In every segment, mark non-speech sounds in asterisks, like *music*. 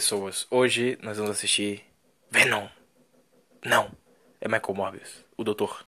Pessoas, hoje nós vamos assistir Venom. Não, é Michael Morbius, o doutor.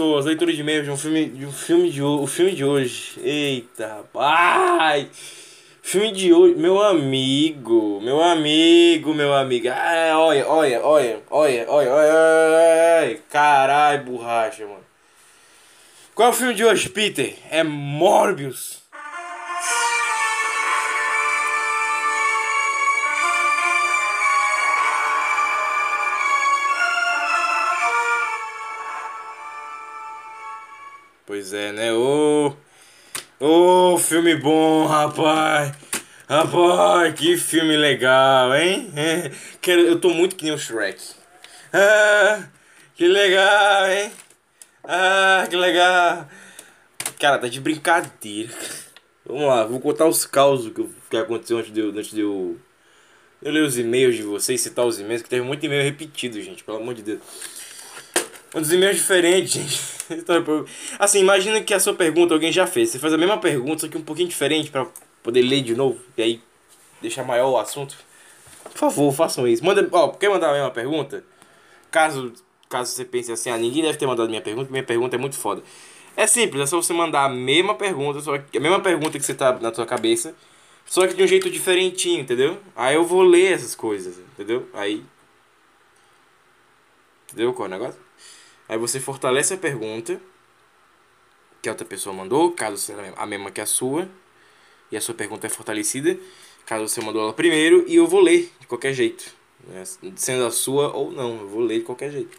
pessoas, leitura de e-mails de um filme de um filme de o filme de hoje. Eita, pai! Filme de hoje, meu amigo, meu amigo, meu amigo. Ah, olha, olha, olha, olha, olha, olha, olha. Carai, borracha, mano. Qual é o filme de hoje, Peter? É Morbius. Pois é, né? Ô, ô, filme bom, rapaz. Rapaz, que filme legal, hein? É, quero, eu tô muito que nem o Shrek. Ah, que legal, hein? Ah, que legal. Cara, tá de brincadeira. Vamos lá, vou contar os causos que, que aconteceu antes de antes de eu, eu ler os e-mails de vocês, citar os e-mails, que teve muito e-mail repetido, gente, pelo amor de Deus. Um dos e-mails diferentes, *laughs* gente. Assim, imagina que a sua pergunta alguém já fez. Você faz a mesma pergunta, só que um pouquinho diferente pra poder ler de novo. E aí deixar maior o assunto. Por favor, façam isso. Manda, ó, quer mandar a mesma pergunta? Caso, caso você pense assim, ah, ninguém deve ter mandado minha pergunta, minha pergunta é muito foda. É simples, é só você mandar a mesma pergunta, só que, a mesma pergunta que você tá na sua cabeça, só que de um jeito diferentinho, entendeu? Aí eu vou ler essas coisas, entendeu? Aí. Entendeu qual é o negócio? Aí você fortalece a pergunta que a outra pessoa mandou, caso seja a mesma que a sua, e a sua pergunta é fortalecida, caso você mandou ela primeiro, e eu vou ler de qualquer jeito, né? sendo a sua ou não, eu vou ler de qualquer jeito.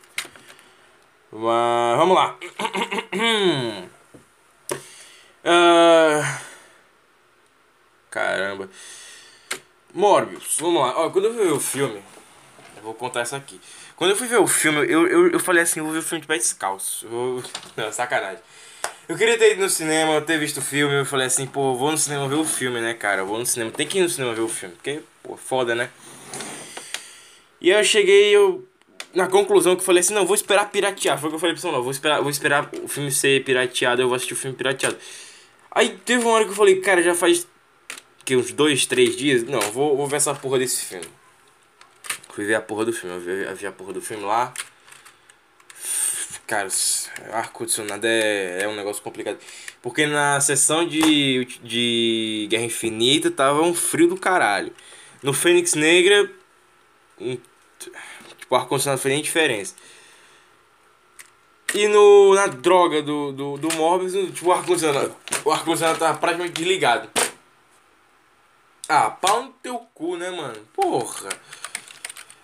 Mas vamos lá. *clears throat* Ah, caramba. Morbius, vamos lá. Ó, quando eu ver o filme, eu vou contar isso aqui. Quando eu fui ver o filme, eu, eu, eu falei assim, eu vou ver o filme de pé descalço. Eu *laughs* Não, sacanagem. Eu queria ter ido no cinema, ter visto o filme. Eu falei assim, pô, vou no cinema ver o filme, né, cara? Eu vou no cinema. Tem que ir no cinema ver o filme. Porque, pô, foda, né? E aí eu cheguei, eu. Na conclusão que eu falei assim, não, vou esperar piratear. Foi o que eu falei pra você, não, vou esperar, vou esperar o filme ser pirateado, eu vou assistir o filme pirateado. Aí teve uma hora que eu falei, cara, já faz que uns dois, três dias. Não, vou, vou ver essa porra desse filme. Fui ver a porra do filme, eu vi, a porra do filme lá. Cara, ar-condicionado é, é um negócio complicado. Porque na sessão de, de Guerra Infinita tava um frio do caralho. No Fênix Negra, um, tipo, ar-condicionado fez nem diferença. E no, na droga do, do, do Morbius, tipo, o ar-condicionado o ar-condicionado tava praticamente desligado. Ah, pau no teu cu, né, mano? Porra.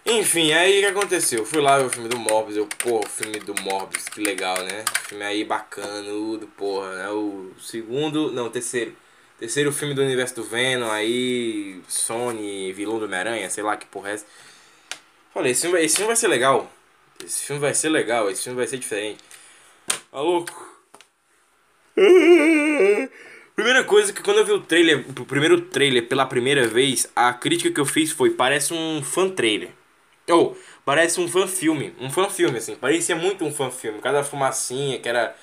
Enfim, aí o que aconteceu? Fui lá ver o filme do Morbius, eu, porra, o filme do Morbius, que legal, né? Filme aí bacanudo, porra. É o segundo, não, terceiro. Terceiro filme do universo do Venom, aí Sony, vilão do Homem-Aranha, sei lá que porra é essa. Falei, esse filme, esse filme vai ser legal. Esse filme vai ser legal, esse filme vai ser diferente. Maluco. *laughs* Primeira coisa que quando eu vi o trailer, o primeiro trailer pela primeira vez, a crítica que eu fiz foi, parece um fan trailer. Ou, oh, parece um fan filme, um fan filme assim, parecia muito um fan filme, cada fumacinha que era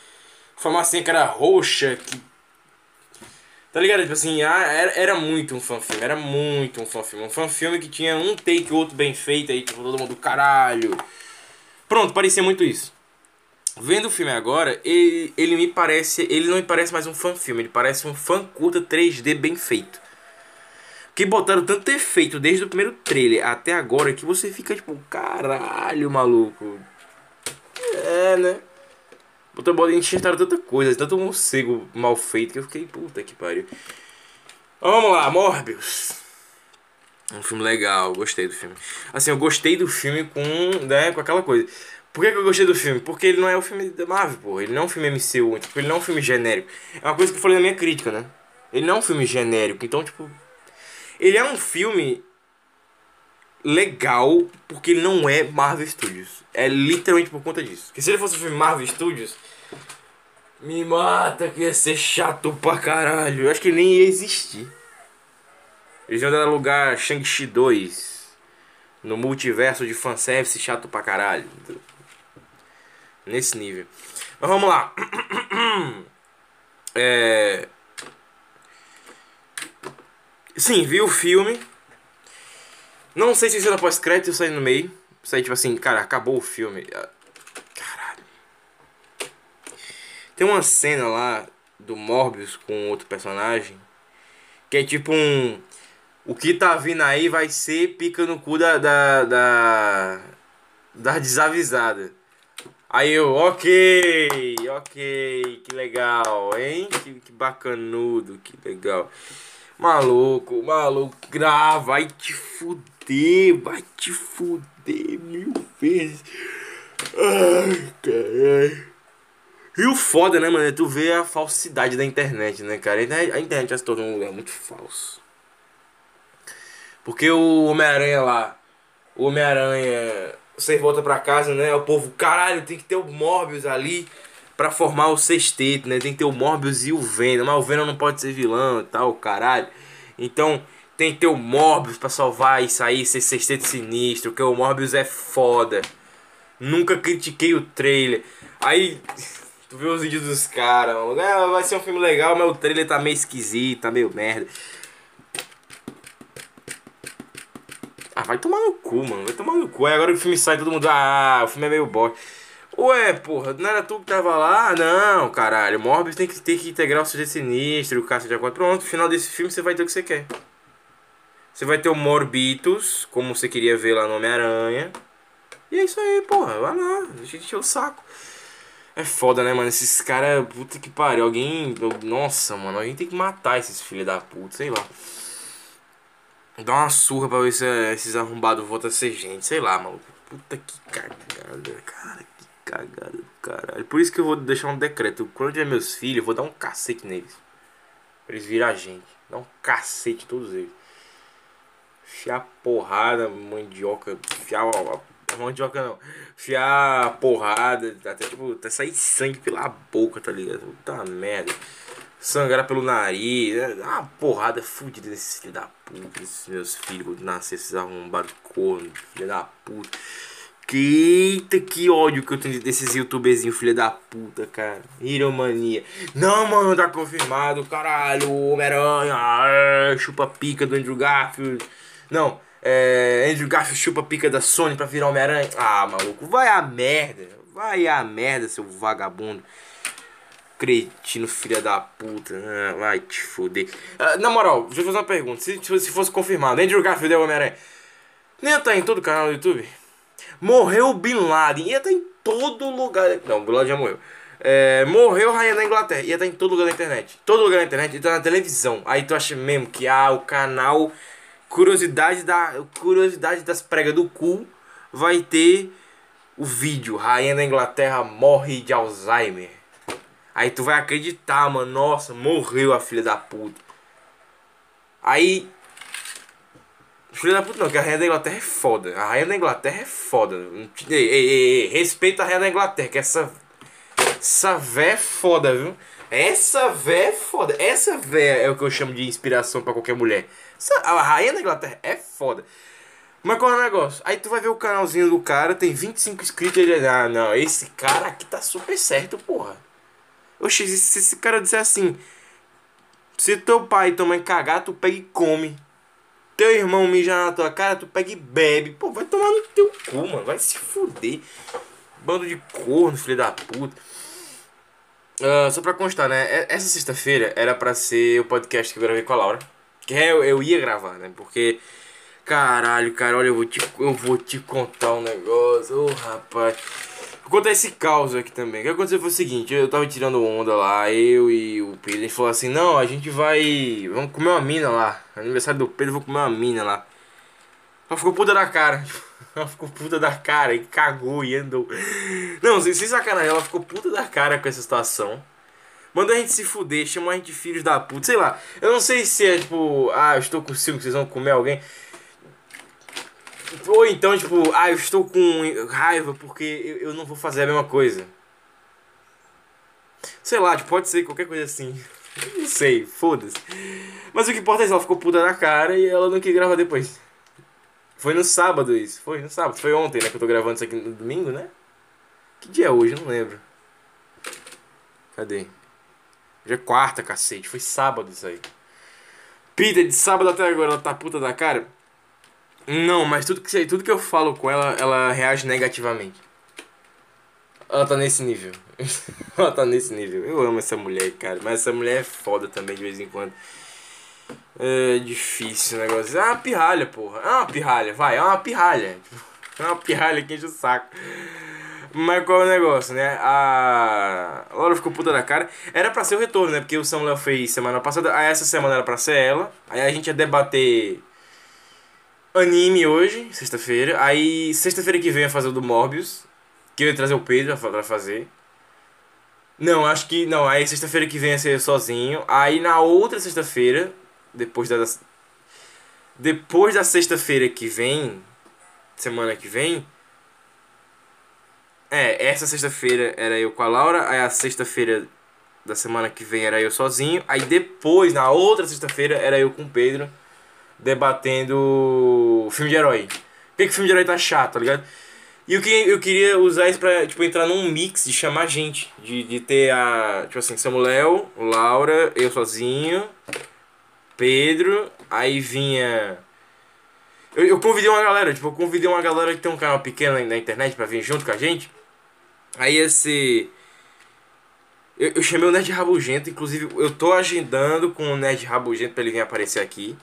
fumacinha que era roxa, que Tá ligado? Tipo assim, ah, era, era muito um fan filme, era muito um fan filme. Um fan filme que tinha um take outro bem feito aí, tipo, todo mundo do caralho. Pronto, parecia muito isso. Vendo o filme agora, ele, ele me parece. Ele não me parece mais um fan filme, ele parece um fan curta 3D bem feito. Que botaram tanto efeito desde o primeiro trailer até agora que você fica tipo, caralho, maluco. É, né? Botaram, enxertaram tanta coisa, tanto morcego mal feito que eu fiquei, puta que pariu. Vamos lá, Morbius. Um filme legal, gostei do filme. Assim, eu gostei do filme com, né, com aquela coisa. Por que, que eu gostei do filme? Porque ele não é o filme da Marvel, pô. Ele não é um filme MCU, tipo, ele não é um filme genérico. É uma coisa que eu falei na minha crítica, né? Ele não é um filme genérico, então, tipo. Ele é um filme legal porque ele não é Marvel Studios. É literalmente por conta disso. Porque se ele fosse um filme Marvel Studios, me mata que ia ser chato pra caralho. Eu acho que nem ia existir. Eles iam dar lugar Shang-Chi 2 no multiverso de fanservice chato pra caralho. Nesse nível. Mas vamos lá. *clears throat* É... Sim, vi o filme. Não sei se cena pós-crédito eu saí no meio. Saí tipo assim, cara, acabou o filme. Ah, caralho. Tem uma cena lá do Morbius com outro personagem. Que é tipo um. O que tá vindo aí vai ser pica no cu da. da. da, da desavisada. Aí eu, ok, ok, que legal, hein? Que, que bacanudo, que legal. Maluco, maluco, grava, vai te fuder, vai te fuder mil vezes. Ai, caralho. E o foda, né, mano? É tu vê a falsidade da internet, né, cara? A internet já se tornou um lugar muito falso. Porque o Homem-Aranha lá, o Homem-Aranha, você volta pra casa, né? O povo, caralho, tem que ter o Morbius ali para formar o sexteto, né? Tem que ter o Morbius e o Venom, mas o Venom não pode ser vilão e tal, caralho. Então tem que ter o Morbius para salvar e sair ser sexteto sinistro, que o Morbius é foda. Nunca critiquei o trailer. Aí *laughs* tu vê os vídeos dos caras, é, vai ser um filme legal, mas o trailer tá meio esquisito, tá meio merda. Ah, vai tomar no cu, mano. Vai tomar no cu. Aí agora o filme sai, todo mundo. Ah, o filme é meio bosta. Ué, porra, não era tu que tava lá? Não, caralho. Morbius tem que, tem que integrar o sujeito sinistro, o caça de agora. Pronto, no final desse filme você vai ter o que você quer. Você vai ter o Morbitus, como você queria ver lá no Homem-Aranha. E é isso aí, porra. Vai lá, deixa de encher o saco. É foda, né, mano? Esses caras, puta que pariu. Alguém. Nossa, mano, alguém tem que matar esses filhos da puta, sei lá. Dá uma surra pra ver se esses arrombados voltam a ser gente, sei lá, maluco. Puta que cagada, cara cagada do caralho. Por isso que eu vou deixar um decreto. Quando eu tiver meus filhos, eu vou dar um cacete neles. Pra eles virar gente. Dar um cacete todos eles. Fiar porrada, mandioca. Fiar mandioca não. Enfiar porrada, até tipo, até sair sangue pela boca, tá ligado? Puta merda. Sangrar pelo nariz. É uma porrada fudida desses filhos da puta, esses meus filhos nascer esses arrombados corno, da puta. Que eita, que ódio que eu tenho desses youtuberzinhos, filha da puta, cara. Iromania. Não, mano, tá confirmado, caralho. Homem-Aranha, é, chupa pica do Andrew Garfield. Não, é. Andrew Garfield chupa pica da Sony pra virar Homem-Aranha. Ah, maluco, vai a merda. Vai a merda, seu vagabundo. Cretino, filha da puta. Ah, vai te foder. Ah, na moral, deixa eu fazer uma pergunta. Se, se fosse confirmado, Andrew Garfield é o Homem-Aranha. Nem tá em todo canal do YouTube? Morreu Bin Laden. Ia estar tá em todo lugar. Não, Bin Laden já morreu. É, morreu Rainha da Inglaterra. Ia estar tá em todo lugar da internet. Todo lugar da internet. Ia estar tá na televisão. Aí tu acha mesmo que ah, o canal Curiosidade, da, curiosidade das pregas do cu vai ter o vídeo. Rainha da Inglaterra morre de Alzheimer. Aí tu vai acreditar, mano. Nossa, morreu a filha da puta. Aí Filha da puta não, que a Rainha da Inglaterra é foda. A Rainha da Inglaterra é foda. Ei, ei, ei, ei. respeita a Rainha da Inglaterra, que essa. Essa vé é foda, viu? Essa vé é foda. Essa vé é o que eu chamo de inspiração para qualquer mulher. Essa, a Rainha da Inglaterra é foda. Mas qual é o negócio? Aí tu vai ver o canalzinho do cara, tem 25 inscritos e ele. Ah, não, esse cara aqui tá super certo, porra. Oxi, se esse cara disser assim. Se teu pai e tua mãe cagar, tu pega e come teu irmão mija na tua cara, tu pega e bebe. Pô, vai tomar no teu cu, mano. Vai se fuder. Bando de corno, filho da puta. Uh, só pra constar, né? Essa sexta-feira era pra ser o podcast que eu gravei com a Laura. Que é, eu, eu ia gravar, né? Porque. Caralho, cara, olha, eu vou te, eu vou te contar um negócio. Ô, oh, rapaz. Contar esse caos aqui também. O que aconteceu foi o seguinte, eu tava tirando onda lá, eu e o Pedro, a gente falou assim, não, a gente vai. Vamos comer uma mina lá. Aniversário do Pedro, vou comer uma mina lá. Ela ficou puta da cara. *laughs* Ela ficou puta da cara e cagou e andou. Não, sem, sacanagem, ela ficou puta da cara com essa situação. Mandou a gente se fuder, chamou a gente de filhos da puta, sei lá. Eu não sei se é tipo, ah, eu estou com ciúme, vocês vão comer alguém. Ou então, tipo, ah, eu estou com raiva porque eu, não vou fazer a mesma coisa. Sei lá, tipo, pode ser qualquer coisa assim. *laughs* Não sei, foda-se. Mas o que importa é que ela ficou puta na cara e ela não quis gravar depois. Foi no sábado isso. Foi no sábado. Foi ontem, né? Que eu tô gravando isso aqui no domingo, né? Que dia é hoje? Eu não lembro. Cadê? Hoje é quarta, cacete. Foi sábado isso aí. Peter, de sábado até agora ela tá puta da cara. Não, mas tudo que, tudo que eu falo com ela, ela reage negativamente. Ela tá nesse nível. *laughs* ela tá nesse nível. Eu amo essa mulher, cara. Mas essa mulher é foda também de vez em quando. É difícil o negócio. É uma pirralha, porra. É uma pirralha, vai. É uma pirralha. *laughs* É uma pirralha que enche o saco. Mas qual é o negócio, né? A Laura ficou puta da cara. Era pra ser o retorno, né? Porque o Samuel fez semana passada. Aí essa semana era pra ser ela. Aí a gente ia debater anime hoje, sexta-feira. Aí, sexta-feira que vem eu fazer o do Morbius. Que eu ia trazer o Pedro pra fazer. Não, acho que. Não, aí sexta-feira que vem ia ser sozinho. Aí na outra sexta-feira, depois da. Depois da sexta-feira que vem. Semana que vem. É, essa sexta-feira era eu com a Laura. Aí a sexta-feira da semana que vem era eu sozinho. Aí depois, na outra sexta-feira, era eu com o Pedro debatendo filme de herói. Por que, que filme de herói tá chato, tá ligado? E o que eu queria usar isso pra, tipo, entrar num mix de chamar gente. De, de ter a, tipo assim, Samuel, Laura, eu sozinho, Pedro, aí vinha... Eu, eu convidei uma galera, tipo, eu convidei uma galera que tem um canal pequeno na, internet pra vir junto com a gente. Aí ser... Eu, eu chamei o Nerd Rabugento, inclusive eu tô agendando com o Nerd Rabugento pra ele vir aparecer aqui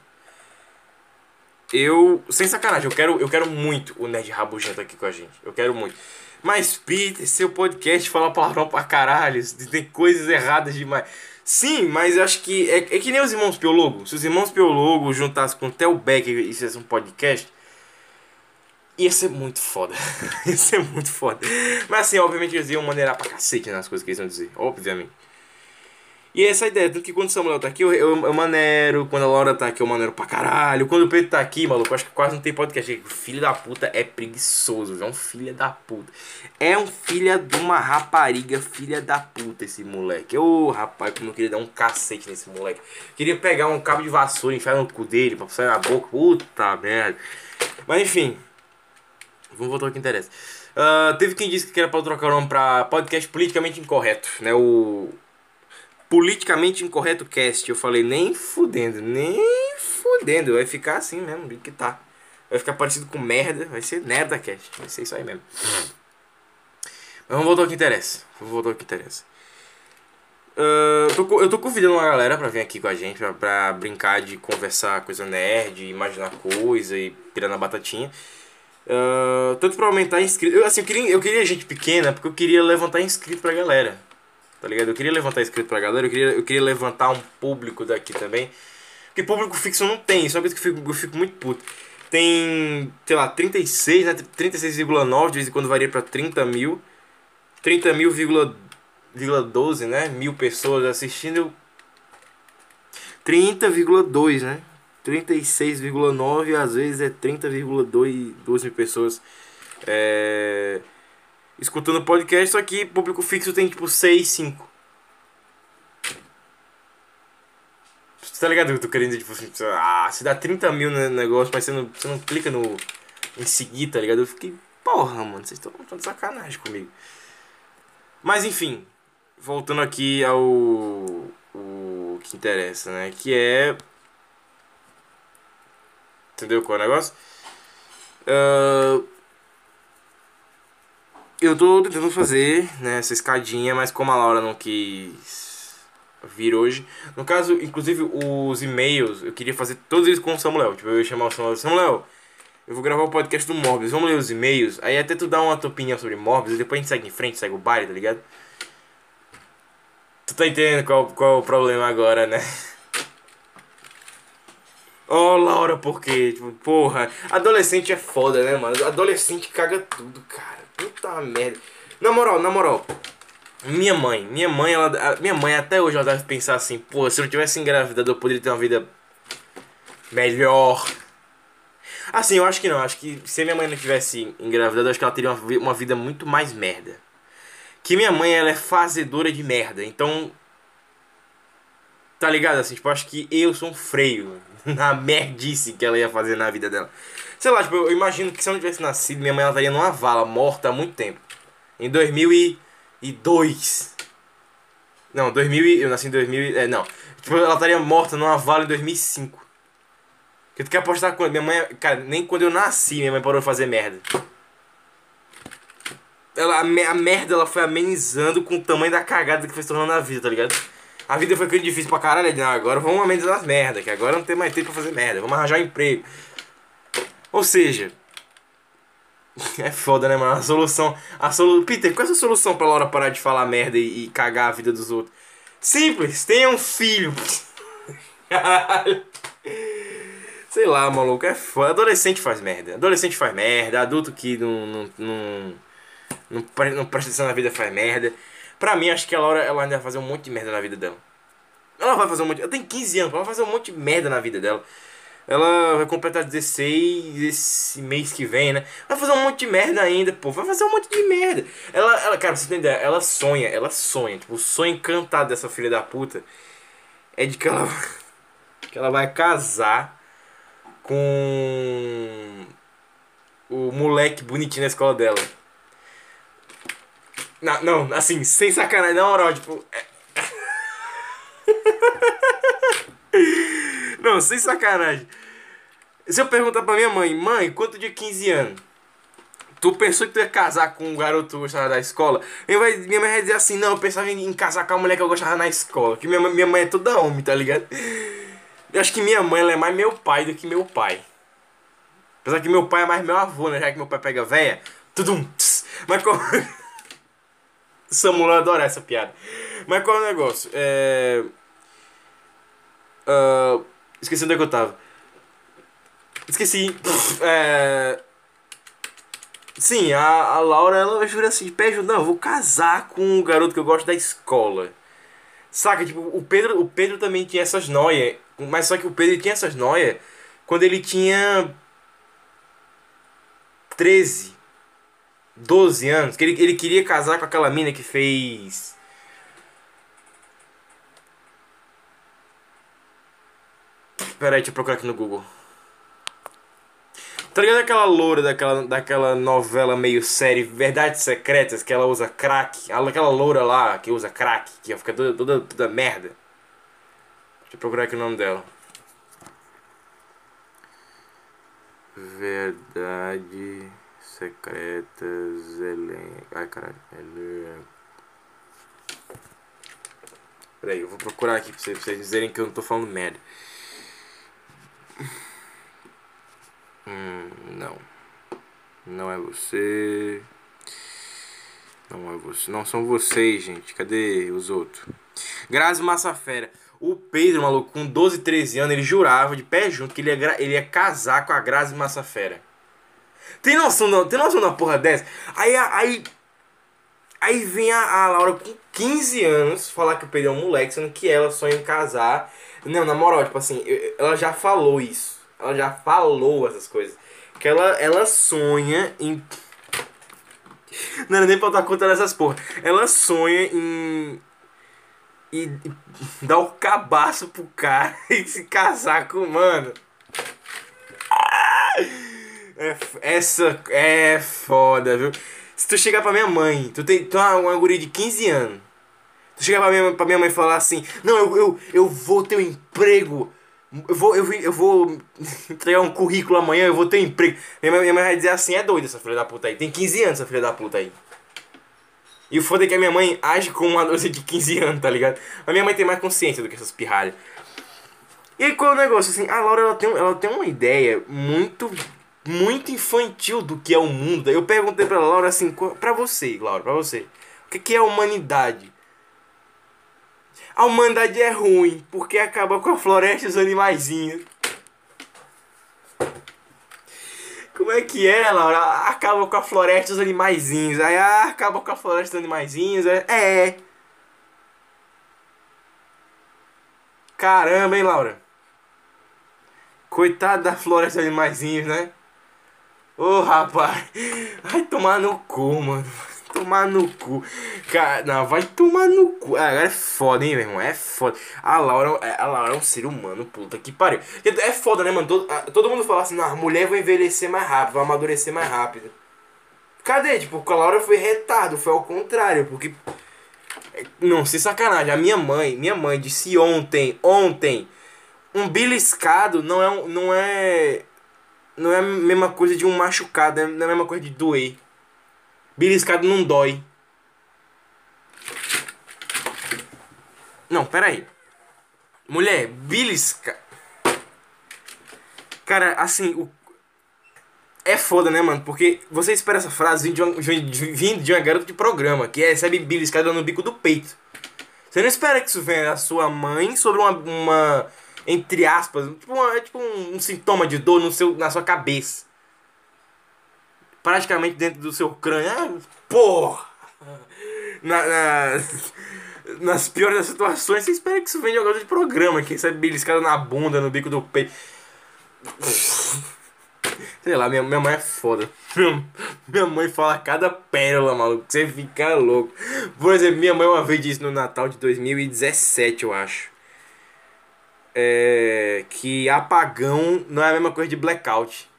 eu, sem sacanagem, eu quero, eu quero muito o Nerd Rabugento aqui com a gente. Eu quero muito. Mas, Peter, seu podcast fala palavrão pra caralho, tem coisas erradas demais. Sim, mas eu acho que é, é que nem os irmãos Piologo. Se os irmãos Piologo juntassem com o Theo Becker e fizessem um podcast, ia ser muito foda. *laughs* ia ser muito foda. Mas assim, obviamente eles iam maneirar pra cacete nas coisas que eles iam dizer. Obviamente. E essa é a ideia, tanto que quando o Samuel tá aqui, eu, eu, eu manero, quando a Laura tá aqui, eu manero pra caralho. Quando o Pedro tá aqui, maluco, acho que quase não tem podcast. Filho da puta é preguiçoso, é um filho da puta. É um filho de uma rapariga, filha da puta esse moleque. Ô rapaz, como eu queria dar um cacete nesse moleque. Queria pegar um cabo de vassoura e enfiar no cu dele pra sair na boca. Puta merda. Mas enfim, vamos voltar ao que interessa. Uh, teve quem disse que era pra trocar o nome pra podcast politicamente incorreto, né? O politicamente incorreto cast. Eu falei, nem fudendo, nem fudendo. Vai ficar assim mesmo, do que tá. Vai ficar parecido com merda. Vai ser merda cast. Vai ser isso aí mesmo. Mas vamos voltar ao que interessa. Vamos voltar ao que interessa. Uh, eu, tô, eu tô convidando uma galera pra vir aqui com a gente, pra, pra brincar de conversar coisa nerd, imaginar coisa e tirar na batatinha. Uh, tanto pra aumentar inscrito. Eu, assim, eu queria, eu queria gente pequena porque eu queria levantar inscrito pra galera. Tá ligado? Eu queria levantar inscrito pra galera, eu queria, eu queria levantar um público daqui também. Porque público fixo não tem, isso é uma coisa que eu fico, eu fico muito puto. Tem, sei lá, 36, né? 36,9, de vez em quando varia pra 30 mil. 30 mil, 12, né? Mil pessoas assistindo. 30,2, né? 36,9 às vezes é 30,2 mil pessoas. É escutando podcast, só que público fixo tem tipo 6, 5. Você tá ligado? Eu tô querendo, tipo assim, ah, se dá 30 mil no negócio, mas você não, você não clica no. em seguir, tá ligado? Eu fiquei, porra, mano, vocês estão de sacanagem comigo. Mas enfim, voltando aqui ao. o que interessa, né? Que é. Entendeu qual é o negócio? Uh, eu tô tentando fazer né, essa escadinha, mas como a Laura não quis vir hoje. No caso, inclusive, os e-mails, eu queria fazer todos eles com o Samuel. Tipo, eu ia chamar o Samuel. Samuel, eu vou gravar o podcast do Morbius. Vamos ler os e-mails. Aí até tu dá uma tua opinião sobre Morbius. E depois a gente segue em frente, segue o baile, tá ligado? Tu tá entendendo qual, qual é o problema agora, né? Oh, Laura, por quê? Tipo, porra, adolescente é foda, né, mano? Adolescente caga tudo, cara. Puta merda. Na moral, na moral. Minha mãe, minha mãe, ela, minha mãe até hoje ela deve pensar assim, pô, se eu não tivesse engravidado eu poderia ter uma vida melhor. Assim, eu acho que não, acho que se minha mãe não tivesse engravidado, acho que ela teria uma, uma vida muito mais merda. Que minha mãe, ela é fazedora de merda, então... Tá ligado, assim, tipo, acho que eu sou um freio *laughs* na merdice que ela ia fazer na vida dela. Sei lá, tipo, eu imagino que se eu não tivesse nascido, minha mãe ela estaria numa vala, morta há muito tempo. Em 2002. Não, 2000 e, eu nasci em 2000 é, não. Tipo, ela estaria morta numa vala em 2005. Que tu quer apostar quando? Minha mãe, cara, nem quando eu nasci, minha mãe parou de fazer merda. Ela, a, a merda ela foi amenizando com o tamanho da cagada que foi se tornando a vida, tá ligado? A vida foi ficando difícil pra caralho. Não, agora vamos amenizar as merdas, que agora não tem mais tempo pra fazer merda. Vamos arranjar um emprego. Ou seja, *laughs* é foda, né, mano? A solução. A solu... Peter, qual é a solução pra Laura parar de falar merda e, e cagar a vida dos outros? Simples, tenha um filho. *laughs* Sei lá, maluco, é foda. Adolescente faz merda. Adolescente faz merda. Adulto que não. não, não, não, não presta atenção na vida faz merda. Pra mim, acho que a Laura ela ainda vai fazer um monte de merda na vida dela. Ela vai fazer um monte. Ela tem 15 anos, ela vai fazer um monte de merda na vida dela. Ela vai completar 16 esse mês que vem, né? Vai fazer um monte de merda ainda, pô. Vai fazer um monte de merda. Ela, ela cara, pra você entender, ela sonha, ela sonha. Tipo, o sonho encantado dessa filha da puta é de que ela, *laughs* que ela vai casar com o moleque bonitinho na escola dela. Não, não assim, sem sacanagem, na moral, tipo. É... *laughs* *laughs* Não, sem sacanagem. Se eu perguntar pra minha mãe, mãe, quanto de 15 anos? Tu pensou que tu ia casar com um garoto que gostava da escola? Minha mãe, vai dizer assim, não, eu pensava em, casar com a mulher que eu gostava na escola. Que minha, minha mãe é toda homem, tá ligado? Eu acho que minha mãe ela é mais meu pai do que meu pai. Apesar que meu pai é mais meu avô, né? Já que meu pai pega véia. Tudum. Tss. Mas qual. *laughs* Samuel adora essa piada. Mas qual é o negócio? É. Uh, Esqueci onde é que eu tava. Esqueci. É... Sim, a, a Laura, ela jura assim, de pé não, eu vou casar com o garoto que eu gosto da escola. Saca, tipo, o Pedro, o Pedro também tinha essas noias. Mas só que o Pedro tinha essas noias quando ele tinha 13, 12 anos. Que ele, ele queria casar com aquela mina que fez. Pera aí, deixa eu procurar aqui no Google. Tá ligado aquela loura daquela, daquela novela meio série Verdades Secretas que ela usa crack? Aquela loura lá que usa crack, que fica toda, toda, toda merda. Deixa eu procurar aqui o nome dela. Verdade Secretas Elenco. Ai caralho. Elenco. Peraí, eu vou procurar aqui pra vocês, pra vocês dizerem que eu não tô falando merda. Hum, não. Não é você. Não é você. Não são vocês, gente. Cadê os outros? Grazi Massafera. O Pedro, maluco, com 12, 13 anos, ele jurava de pé junto que ele ia, ele ia casar com a Grazi Massafera. Tem noção, não? Tem noção da porra dessa? Aí, aí, aí vem a, a Laura com 15 anos falar que o Pedro é um moleque, sendo que ela sonha em casar. Não, na moral, tipo assim, ela já falou isso. Ela já falou essas coisas. Que ela, ela sonha em. Não era nem pra estar contando essas porra. Ela sonha em. E dar o cabaço pro cara *laughs* e se casar com o mano. É, essa é foda, viu? Se tu chegar pra minha mãe, tu tem tu é uma guria de 15 anos. Tu chegar pra minha, pra minha mãe e falar assim: Não, eu, eu, eu vou ter um emprego eu vou, eu, eu vou *laughs* entregar um currículo amanhã, eu vou ter um emprego. Minha minha mãe vai dizer assim, é doida essa filha da puta aí. Tem 15 anos essa filha da puta aí. E o foda é que a minha mãe age como uma doce de 15 anos, tá ligado? A minha mãe tem mais consciência do que essas pirralhas. E aí qual é o negócio? Assim, a Laura ela tem, ela tem uma ideia muito, muito infantil do que é o mundo. Eu perguntei pra Laura assim, pra você, Laura, pra você. O que é a humanidade? A humanidade é ruim, porque acaba com a floresta e os animaizinhos. Como é que é, Laura? Acaba com a floresta e os animaizinhos. Aí ah, acaba com a floresta e os animaizinhos. É. é. Caramba, hein, Laura? Coitado da floresta e animaizinhos, né? Ô, oh, rapaz. Vai tomar no cu, mano tomar no cu. Cara, não, vai tomar no cu. Ah, agora é foda, hein, meu irmão? É foda. A Laura, é, a Laura é um ser humano, puta que pariu. É foda, né, mano? Todo, todo mundo fala assim, não, a mulher vai envelhecer mais rápido, vai amadurecer mais rápido. Cadê? Tipo, a Laura foi retado, foi ao contrário, porque. Não, sem sacanagem. A minha mãe, minha mãe disse ontem, ontem, um beliscado não é. Não é. Não é a mesma coisa de um machucado, não é a mesma coisa de doer. Beliscado não dói. Não, pera aí. Mulher, belisca... Cara, assim, o... É foda, né, mano? Porque você espera essa frase vindo de uma, vindo de uma garota de programa que recebe beliscada no bico do peito. Você não espera que isso venha da sua mãe sobre uma, uma entre aspas, tipo, uma, tipo um, um, sintoma de dor no seu, na sua cabeça praticamente dentro do seu crânio. Ah, porra! Na, na, *laughs* nas piores das situações, você espera que isso venha algum de programa, que recebe beliscada na bunda, no bico do peito. Sei lá, minha, minha mãe é foda. Minha mãe fala cada pérola, maluco. Você fica louco. Por exemplo, minha mãe uma vez disse no Natal de 2017, eu acho. É, que apagão não é a mesma coisa de blackout.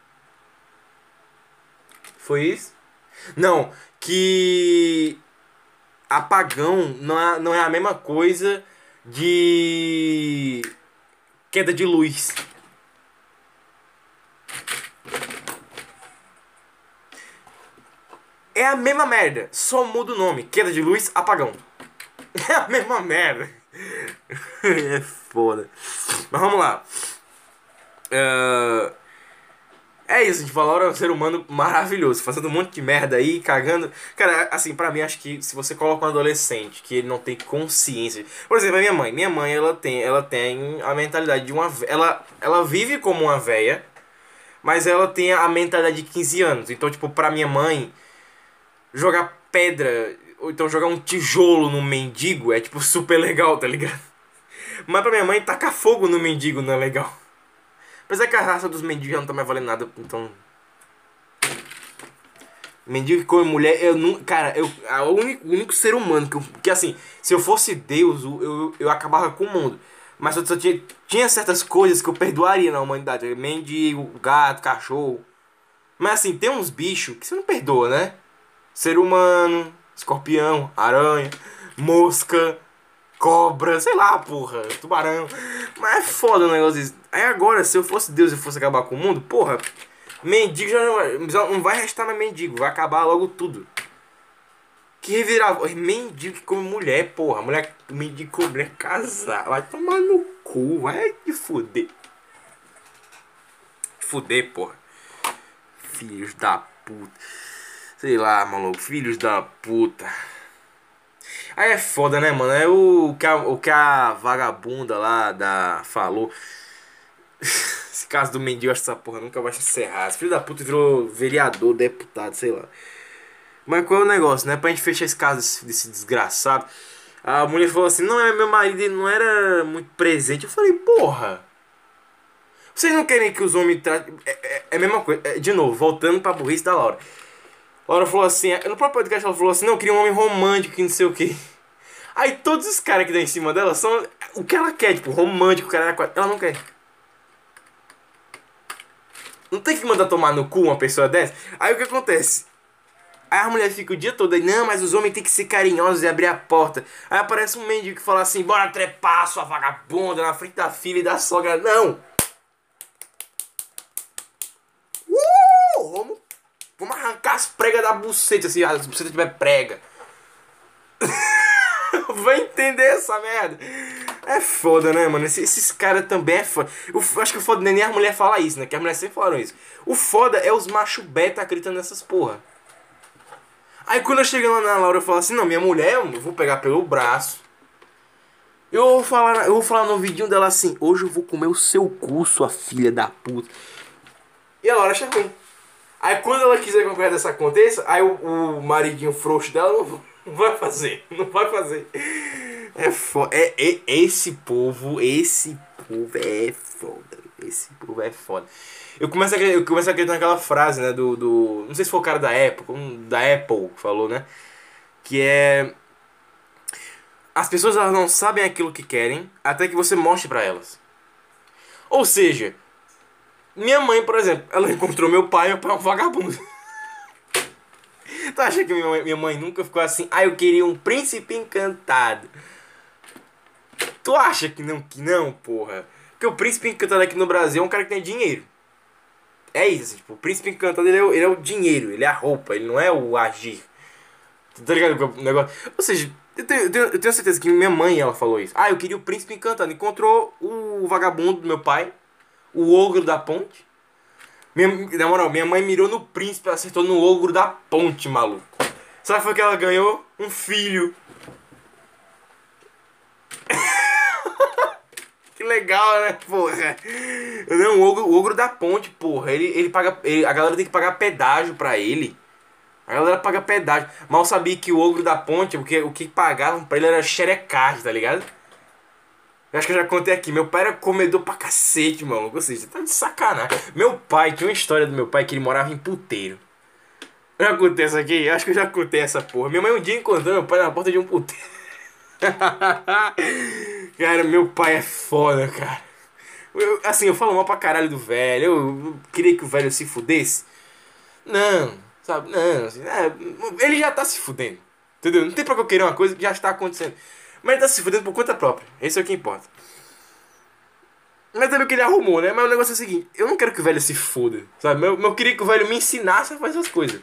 Foi isso? Não, que apagão não é, não é a mesma coisa de queda de luz. É a mesma merda, só muda o nome. Queda de luz, apagão. *laughs* É a mesma merda. *laughs* é foda. Mas vamos lá. Uh, é isso, a gente falou, é um ser humano maravilhoso, fazendo um monte de merda aí, cagando. Cara, assim, pra mim, acho que se você coloca um adolescente que ele não tem consciência. Por exemplo, a minha mãe. Minha mãe, ela tem, ela tem a mentalidade de uma. Ela, ela vive como uma véia, mas ela tem a mentalidade de 15 anos. Então, tipo, pra minha mãe, jogar pedra ou então jogar um tijolo no mendigo é tipo super legal, tá ligado? Mas pra minha mãe, tacar fogo no mendigo não é legal. Apesar que a raça dos mendigos não tá mais valendo nada, então. Mendigo que come mulher, eu não. Cara, eu, a único, o único ser humano que, eu, que assim, se eu fosse Deus, eu, eu, eu acabava com o mundo. Mas só, só tinha, tinha certas coisas que eu perdoaria na humanidade. Mendigo, gato, cachorro. Mas assim, tem uns bichos que você não perdoa, né? Ser humano, escorpião, aranha, mosca, cobra, sei lá, porra, tubarão. Mas é foda o negócio disso. Aí agora, se eu fosse Deus e fosse acabar com o mundo, porra, mendigo já não vai, não vai restar mais mendigo, vai acabar logo tudo. Que revirar, mendigo que come mulher, porra, mulher, mendigo com mulher casar, vai tomar no cu, vai te fuder. Fuder, porra. Filhos da puta. Sei lá, maluco, filhos da puta. Aí é foda, né, mano? É o que a, o que a vagabunda lá da falou. *laughs* Esse caso do mendigo, acho que essa porra nunca vai encerrar. Esse filho da puta virou vereador, deputado, sei lá. Mas qual é o negócio, né? Pra gente fechar esse caso desse, desse desgraçado. A mulher falou assim: Não, é meu marido, não era muito presente. Eu falei: Porra. Vocês não querem que os homens tratem. É, é, é a mesma coisa. É, de novo, voltando pra burrice da Laura. Laura falou assim, no próprio podcast ela falou assim, não, eu queria um homem romântico e não sei o que. Aí todos os caras que dão em cima dela são o que ela quer, tipo, romântico, cara, ela não quer. Não tem que mandar tomar no cu uma pessoa dessa. Aí o que acontece? Aí a mulher fica o dia todo aí, não, mas os homens tem que ser carinhosos e abrir a porta. Aí aparece um mendigo que fala assim, bora trepar, sua vagabunda, na frente da filha e da sogra. Não! Uh! Vamos Vamos arrancar as pregas da buceta, se a buceta tiver prega. *laughs* Vai entender essa merda. É foda, né, mano? Esses, esses caras também é foda. Eu acho que o foda nem a mulher fala isso, né? Que as mulheres sempre falaram isso. O foda é os macho beta acreditando nessas porra. Aí quando eu chego lá na Laura, eu falo assim, não, minha mulher, eu vou pegar pelo braço. Eu vou falar, eu vou falar no vidinho dela assim, hoje eu vou comer o seu cu, sua filha da puta. E a Laura chegou. Aí quando ela quiser que uma coisa dessa aconteça, aí o, o maridinho frouxo dela não, *laughs* vai fazer. Não vai fazer. É foda. É, é, esse povo, esse povo é foda. Esse povo é foda. Eu começo a, eu começo a acreditar naquela frase, né, do, do... Não sei se foi o cara da Apple, da Apple que falou, né? Que é... As pessoas elas não sabem aquilo que querem até que você mostre para elas. Ou seja, minha mãe, por exemplo, ela encontrou meu pai, meu pai é um vagabundo. *laughs* tu acha que minha mãe, minha mãe nunca ficou assim? Ah, eu queria um príncipe encantado. Tu acha que não, que não, porra? Porque o príncipe encantado aqui no Brasil é um cara que tem dinheiro. É isso, assim, tipo, o príncipe encantado ele é, o, ele é o dinheiro, ele é a roupa, ele não é o agir. Tá ligado o negócio? Ou seja, eu tenho, eu tenho, certeza que minha mãe ela falou isso. Ah, eu queria o príncipe encantado. Encontrou o vagabundo do meu pai o ogro da ponte. Minha, na moral, minha mãe mirou no príncipe, acertou no ogro da ponte, maluco. Sabe o que foi que ela ganhou? Um filho. *laughs* que legal, né, porra? Não, o ogro, o ogro da ponte, porra. Ele, ele paga. Ele, a galera tem que pagar pedágio pra ele. A galera paga pedágio. Mal sabia que o ogro da ponte, porque o que pagavam pra ele era xerecard, tá ligado? Eu acho que eu já contei aqui. Meu pai era comedor pra cacete, mano. Ou seja, tá de sacanagem. Meu pai, tinha uma história do meu pai que ele morava em puteiro. Eu já contei essa aqui? Eu acho que eu já contei essa porra. Minha mãe um dia encontrou meu pai na porta de um puteiro. *laughs* cara, meu pai é foda, cara. Eu, assim, eu falo mal pra caralho do velho. Eu, queria que o velho se fudesse. Não, sabe? Não, assim, é, ele já tá se fudendo. Entendeu? Não tem pra que eu querer uma coisa que já está acontecendo. Mas ele tá se fudendo por conta própria. Esse é o que importa. Mas também o que ele arrumou, né? Mas o negócio é o seguinte: eu não quero que o velho se foda, sabe? Eu, eu queria que o velho me ensinasse a fazer as coisas.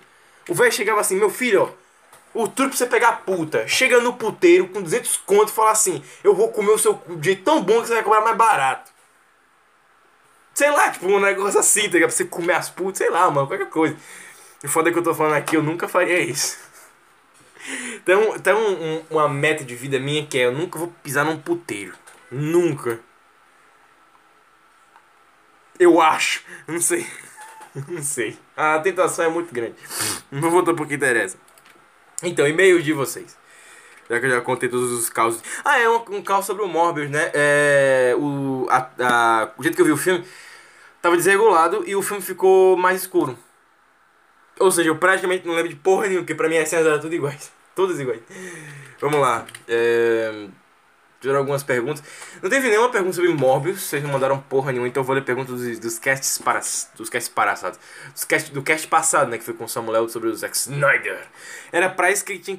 O velho chegava assim: meu filho, ó. O truque pra você pegar puta. Chega no puteiro com 200 conto e fala assim: Eu vou comer o seu jeito tão bom que você vai cobrar mais barato. Sei lá, tipo um negócio assim, tá ligado? Pra você comer as putas, sei lá, mano, qualquer coisa. E foda que eu tô falando aqui, eu nunca faria isso. Então, então um, uma meta de vida minha que é eu nunca vou pisar num puteiro. Nunca. Eu acho. Não sei. *laughs* Não sei. A tentação é muito grande. Não voltar pro que interessa. Então, e-mail de vocês. Já que eu já contei todos os causos. Ah, é um, um caos sobre o Morbius, né? É, o, a, a, o jeito que eu vi o filme tava desregulado e o filme ficou mais escuro. Ou seja, eu praticamente não lembro de porra nenhuma, porque pra mim as cenas eram tudo iguais. *laughs* Todas iguais. Vamos lá. É... Tiveram algumas perguntas. Não teve nenhuma pergunta sobre Morbius, vocês não mandaram porra nenhuma, então eu vou ler perguntas dos, dos casts para, dos casts passados. Dos cast, do cast passado, né, que foi com o Samuel sobre o Zack Snyder. Era pra isso que tinha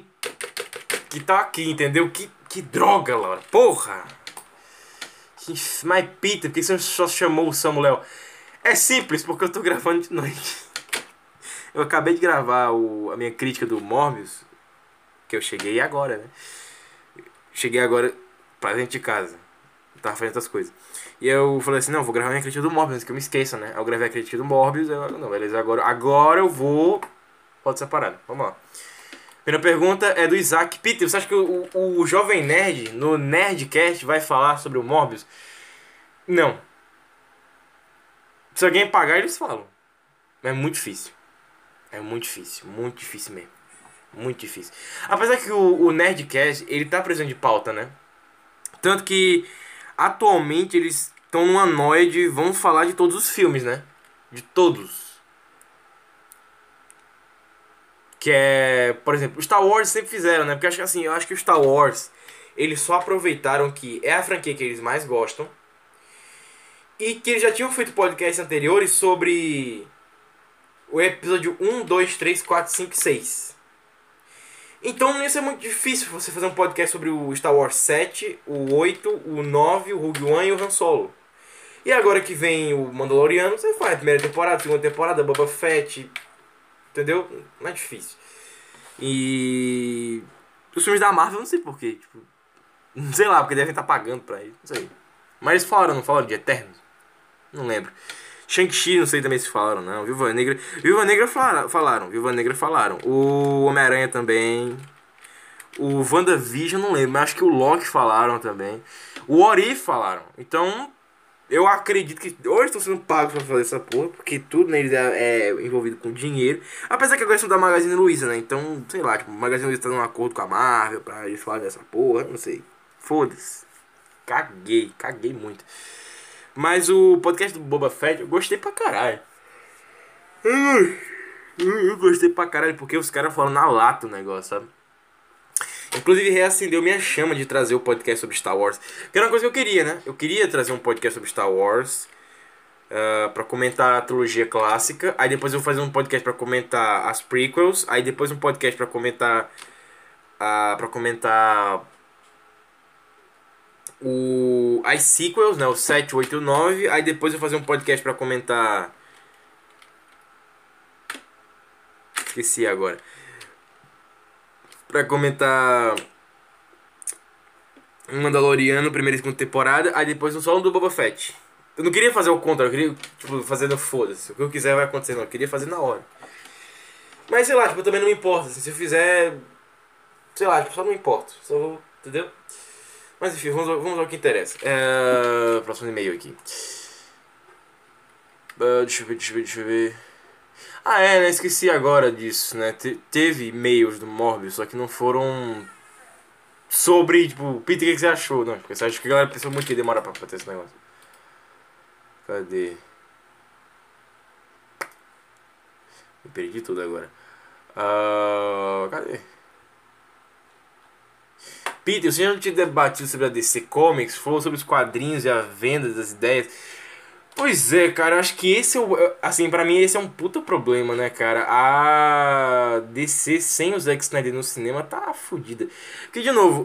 que tá aqui, entendeu? Que, que droga, Laura. Porra! Mas Peter, por que você só chamou o Samuel? É simples, porque eu tô gravando de noite. Eu acabei de gravar o, a minha crítica do Morbius, que eu cheguei agora, né? Cheguei agora pra dentro de casa. Tava fazendo outras coisas. E eu falei assim, não, vou gravar minha crítica do Morbius, que eu me esqueça, né? Eu gravei a crítica do Morbius, eu, não, beleza, agora, agora eu vou... Pode separar, vamos lá. Primeira pergunta é do Isaac. Peter, você acha que o, o, o Jovem Nerd, no Nerdcast, vai falar sobre o Morbius? Não. Se alguém pagar, eles falam. É muito difícil. É muito difícil. Muito difícil mesmo. Muito difícil. Apesar que o, o Nerdcast, ele tá precisando de pauta, né? Tanto que atualmente eles estão numa noia de vão falar de todos os filmes, né? De todos. Que é, por exemplo, Star Wars sempre fizeram, né? Porque acho que assim, eu acho que o Star Wars eles só aproveitaram que é a franquia que eles mais gostam e que eles já tinham feito podcasts anteriores sobre o episódio 1, 2, 3, 4, 5, 6. Então ia ser muito difícil você fazer um podcast sobre o Star Wars 7, o 8, o 9, o Rogue One e o Han Solo. E agora que vem o Mandaloriano, você faz a primeira temporada, segunda temporada, Boba Fett. Entendeu? Não é difícil. E. Os filmes da Marvel, eu não sei porquê. Tipo, não sei lá, porque devem estar pagando pra eles. Não sei. Mas eles falaram, não falaram de Eternos? Não lembro. Shang-Chi, não sei também se falaram, não. Viúva Negra. Viúva Negra falaram. Viúva Negra falaram. O Homem-Aranha também. O WandaVision, não lembro, mas acho que o Loki falaram também. O Ori falaram. Então, eu acredito que hoje estão sendo pagos pra fazer essa porra, porque tudo neles é, é, envolvido com dinheiro. Apesar que agora são da Magazine Luiza, né? Então, sei lá, tipo, o Magazine Luiza tá num acordo com a Marvel pra eles falarem dessa porra, não sei. Foda-se. Caguei, caguei muito. Mas o podcast do Boba Fett eu gostei pra caralho. Eu gostei pra caralho porque os caras falam na lata o negócio, sabe? Inclusive reacendeu minha chama de trazer o podcast sobre Star Wars. Que era uma coisa que eu queria, né? Eu queria trazer um podcast sobre Star Wars. Uh, pra comentar a trilogia clássica. Aí depois eu vou fazer um podcast pra comentar as prequels. Aí depois um podcast pra comentar. Uh, pra comentar o, as sequels, né? O 7, 8 e o 9. Aí depois eu vou fazer um podcast pra comentar. Esqueci agora. Pra comentar. Mandaloriano, primeira e segunda temporada. Aí depois um solo do Boba Fett. Eu não queria fazer o contra, eu queria, tipo, fazer no foda-se. O que eu quiser vai acontecer, não. Eu queria fazer na hora. Mas sei lá, tipo, também não me importa. Assim, se eu fizer. Sei lá, tipo, só não importa. Só vou. Entendeu? Mas enfim, vamos, vamos ao que interessa. É... Próximo e-mail aqui. Uh, deixa eu ver, deixa eu ver, deixa eu ver. Ah, é, né? Esqueci agora disso, né? Te teve e-mails do Morbius, só que não foram sobre, tipo, Peter, o que você achou? Não, porque você acha que a galera pensou muito que demora pra ter esse negócio. Cadê? Me perdi tudo agora. Uh, cadê? Peter, você já não tinha debatido sobre a DC Comics, falou sobre os quadrinhos e a venda das ideias. Pois é, cara, acho que esse é o. Assim, pra mim esse é um puta problema, né, cara? A DC sem o Zack Snyder no cinema tá fodida. Porque, de novo,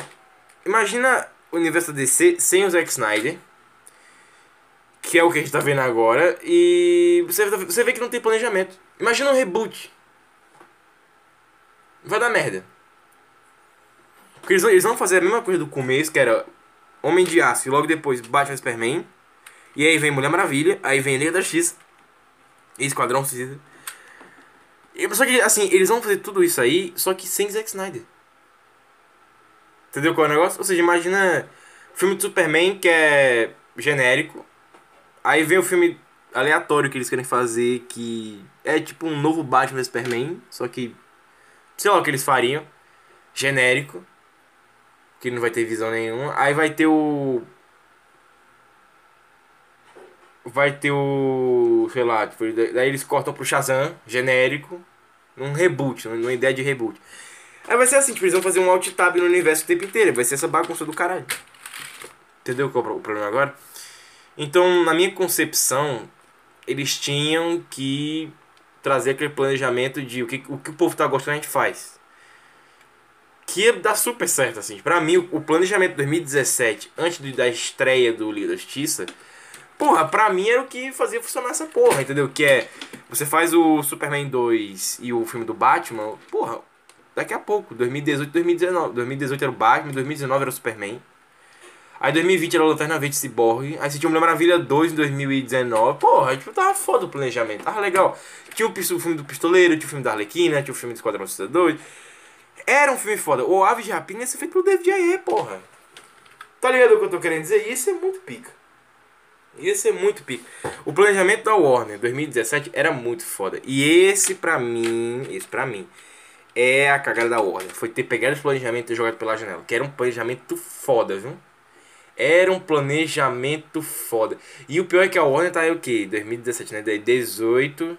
imagina o universo da DC sem o Zack Snyder. Que é o que a gente tá vendo agora. E você, você vê que não tem planejamento. Imagina um reboot. Vai dar merda. Porque eles, eles vão fazer a mesma coisa do começo, que era Homem de Aço e logo depois Batman Superman. E aí vem Mulher Maravilha, aí vem Liga da X, Esquadrão Suicida. Só que, assim, eles vão fazer tudo isso aí, só que sem Zack Snyder. Entendeu qual é o negócio? Ou seja, imagina filme de Superman que é genérico. Aí vem o filme aleatório que eles querem fazer, que é tipo um novo Batman Superman, só que sei lá o que eles fariam. genérico, que não vai ter visão nenhuma. Aí vai ter o vai ter o. sei lá, tipo, daí eles cortam pro Shazam, genérico, num reboot, numa ideia de reboot. Aí vai ser assim, tipo, eles vão fazer um alt tab no universo o tempo inteiro, vai ser essa bagunça do caralho. Entendeu qual é o problema agora? Então, na minha concepção, eles tinham que trazer aquele planejamento de o que o, que o povo tá gostando a gente faz. Que dar super certo, assim. Pra mim, o planejamento de 2017, antes da estreia do Liga da Justiça, Porra, pra mim era o que fazia funcionar essa porra, entendeu? Que é. Você faz o Superman 2 e o filme do Batman, porra, daqui a pouco, 2018, 2019. 2018 era o Batman, 2019 era o Superman. Aí 2020 era o Lanterna Verde Cyborg. Aí você tinha o Mulher Maravilha 2 em 2019. Porra, tipo, tava foda o planejamento. Tava legal. Tinha o, o filme do Pistoleiro, tinha o filme da Arlequina, tinha o filme do Esquadrão Suicida 2. Era um filme foda. O Aves de Rapina ia ser feito pelo David Ayer, porra. Tá ligado o que eu tô querendo dizer? Isso é muito pica. Ia ser muito pico. O planejamento da Warner 2017 era muito foda. E esse pra mim, esse pra mim, é a cagada da Warner. Foi ter pegado esse planejamento e jogado pela janela. Que era um planejamento foda, viu? Era um planejamento foda. E o pior é que a Warner tá aí o quê? 2017, né? 18.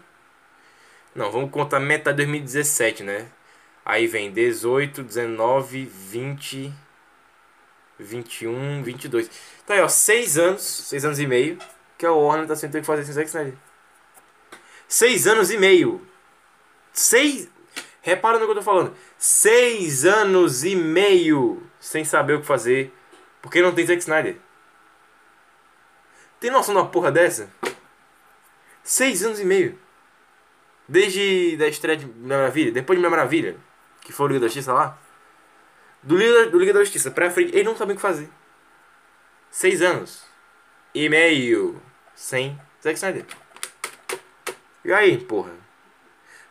Não, vamos contar metade de 2017, né? Aí vem 18, 19, 20, 21, 22. Tá aí, ó, 6 anos, 6 anos e meio, que a Warner tá sem ter que fazer esse Zack Snyder. 6 anos e meio. 6. Repara no que eu tô falando. 6 anos e meio sem saber o que fazer. Porque não tem Zack Snyder. Tem noção de uma porra dessa? 6 anos e meio. Desde da estreia de Mulher Maravilha, depois de Mulher Maravilha, que foi o Liga da Justiça lá. Do Liga, do Liga da Justiça pra frente, eles não sabem o que fazer. Seis anos e meio sem Zack Snyder. E aí, porra?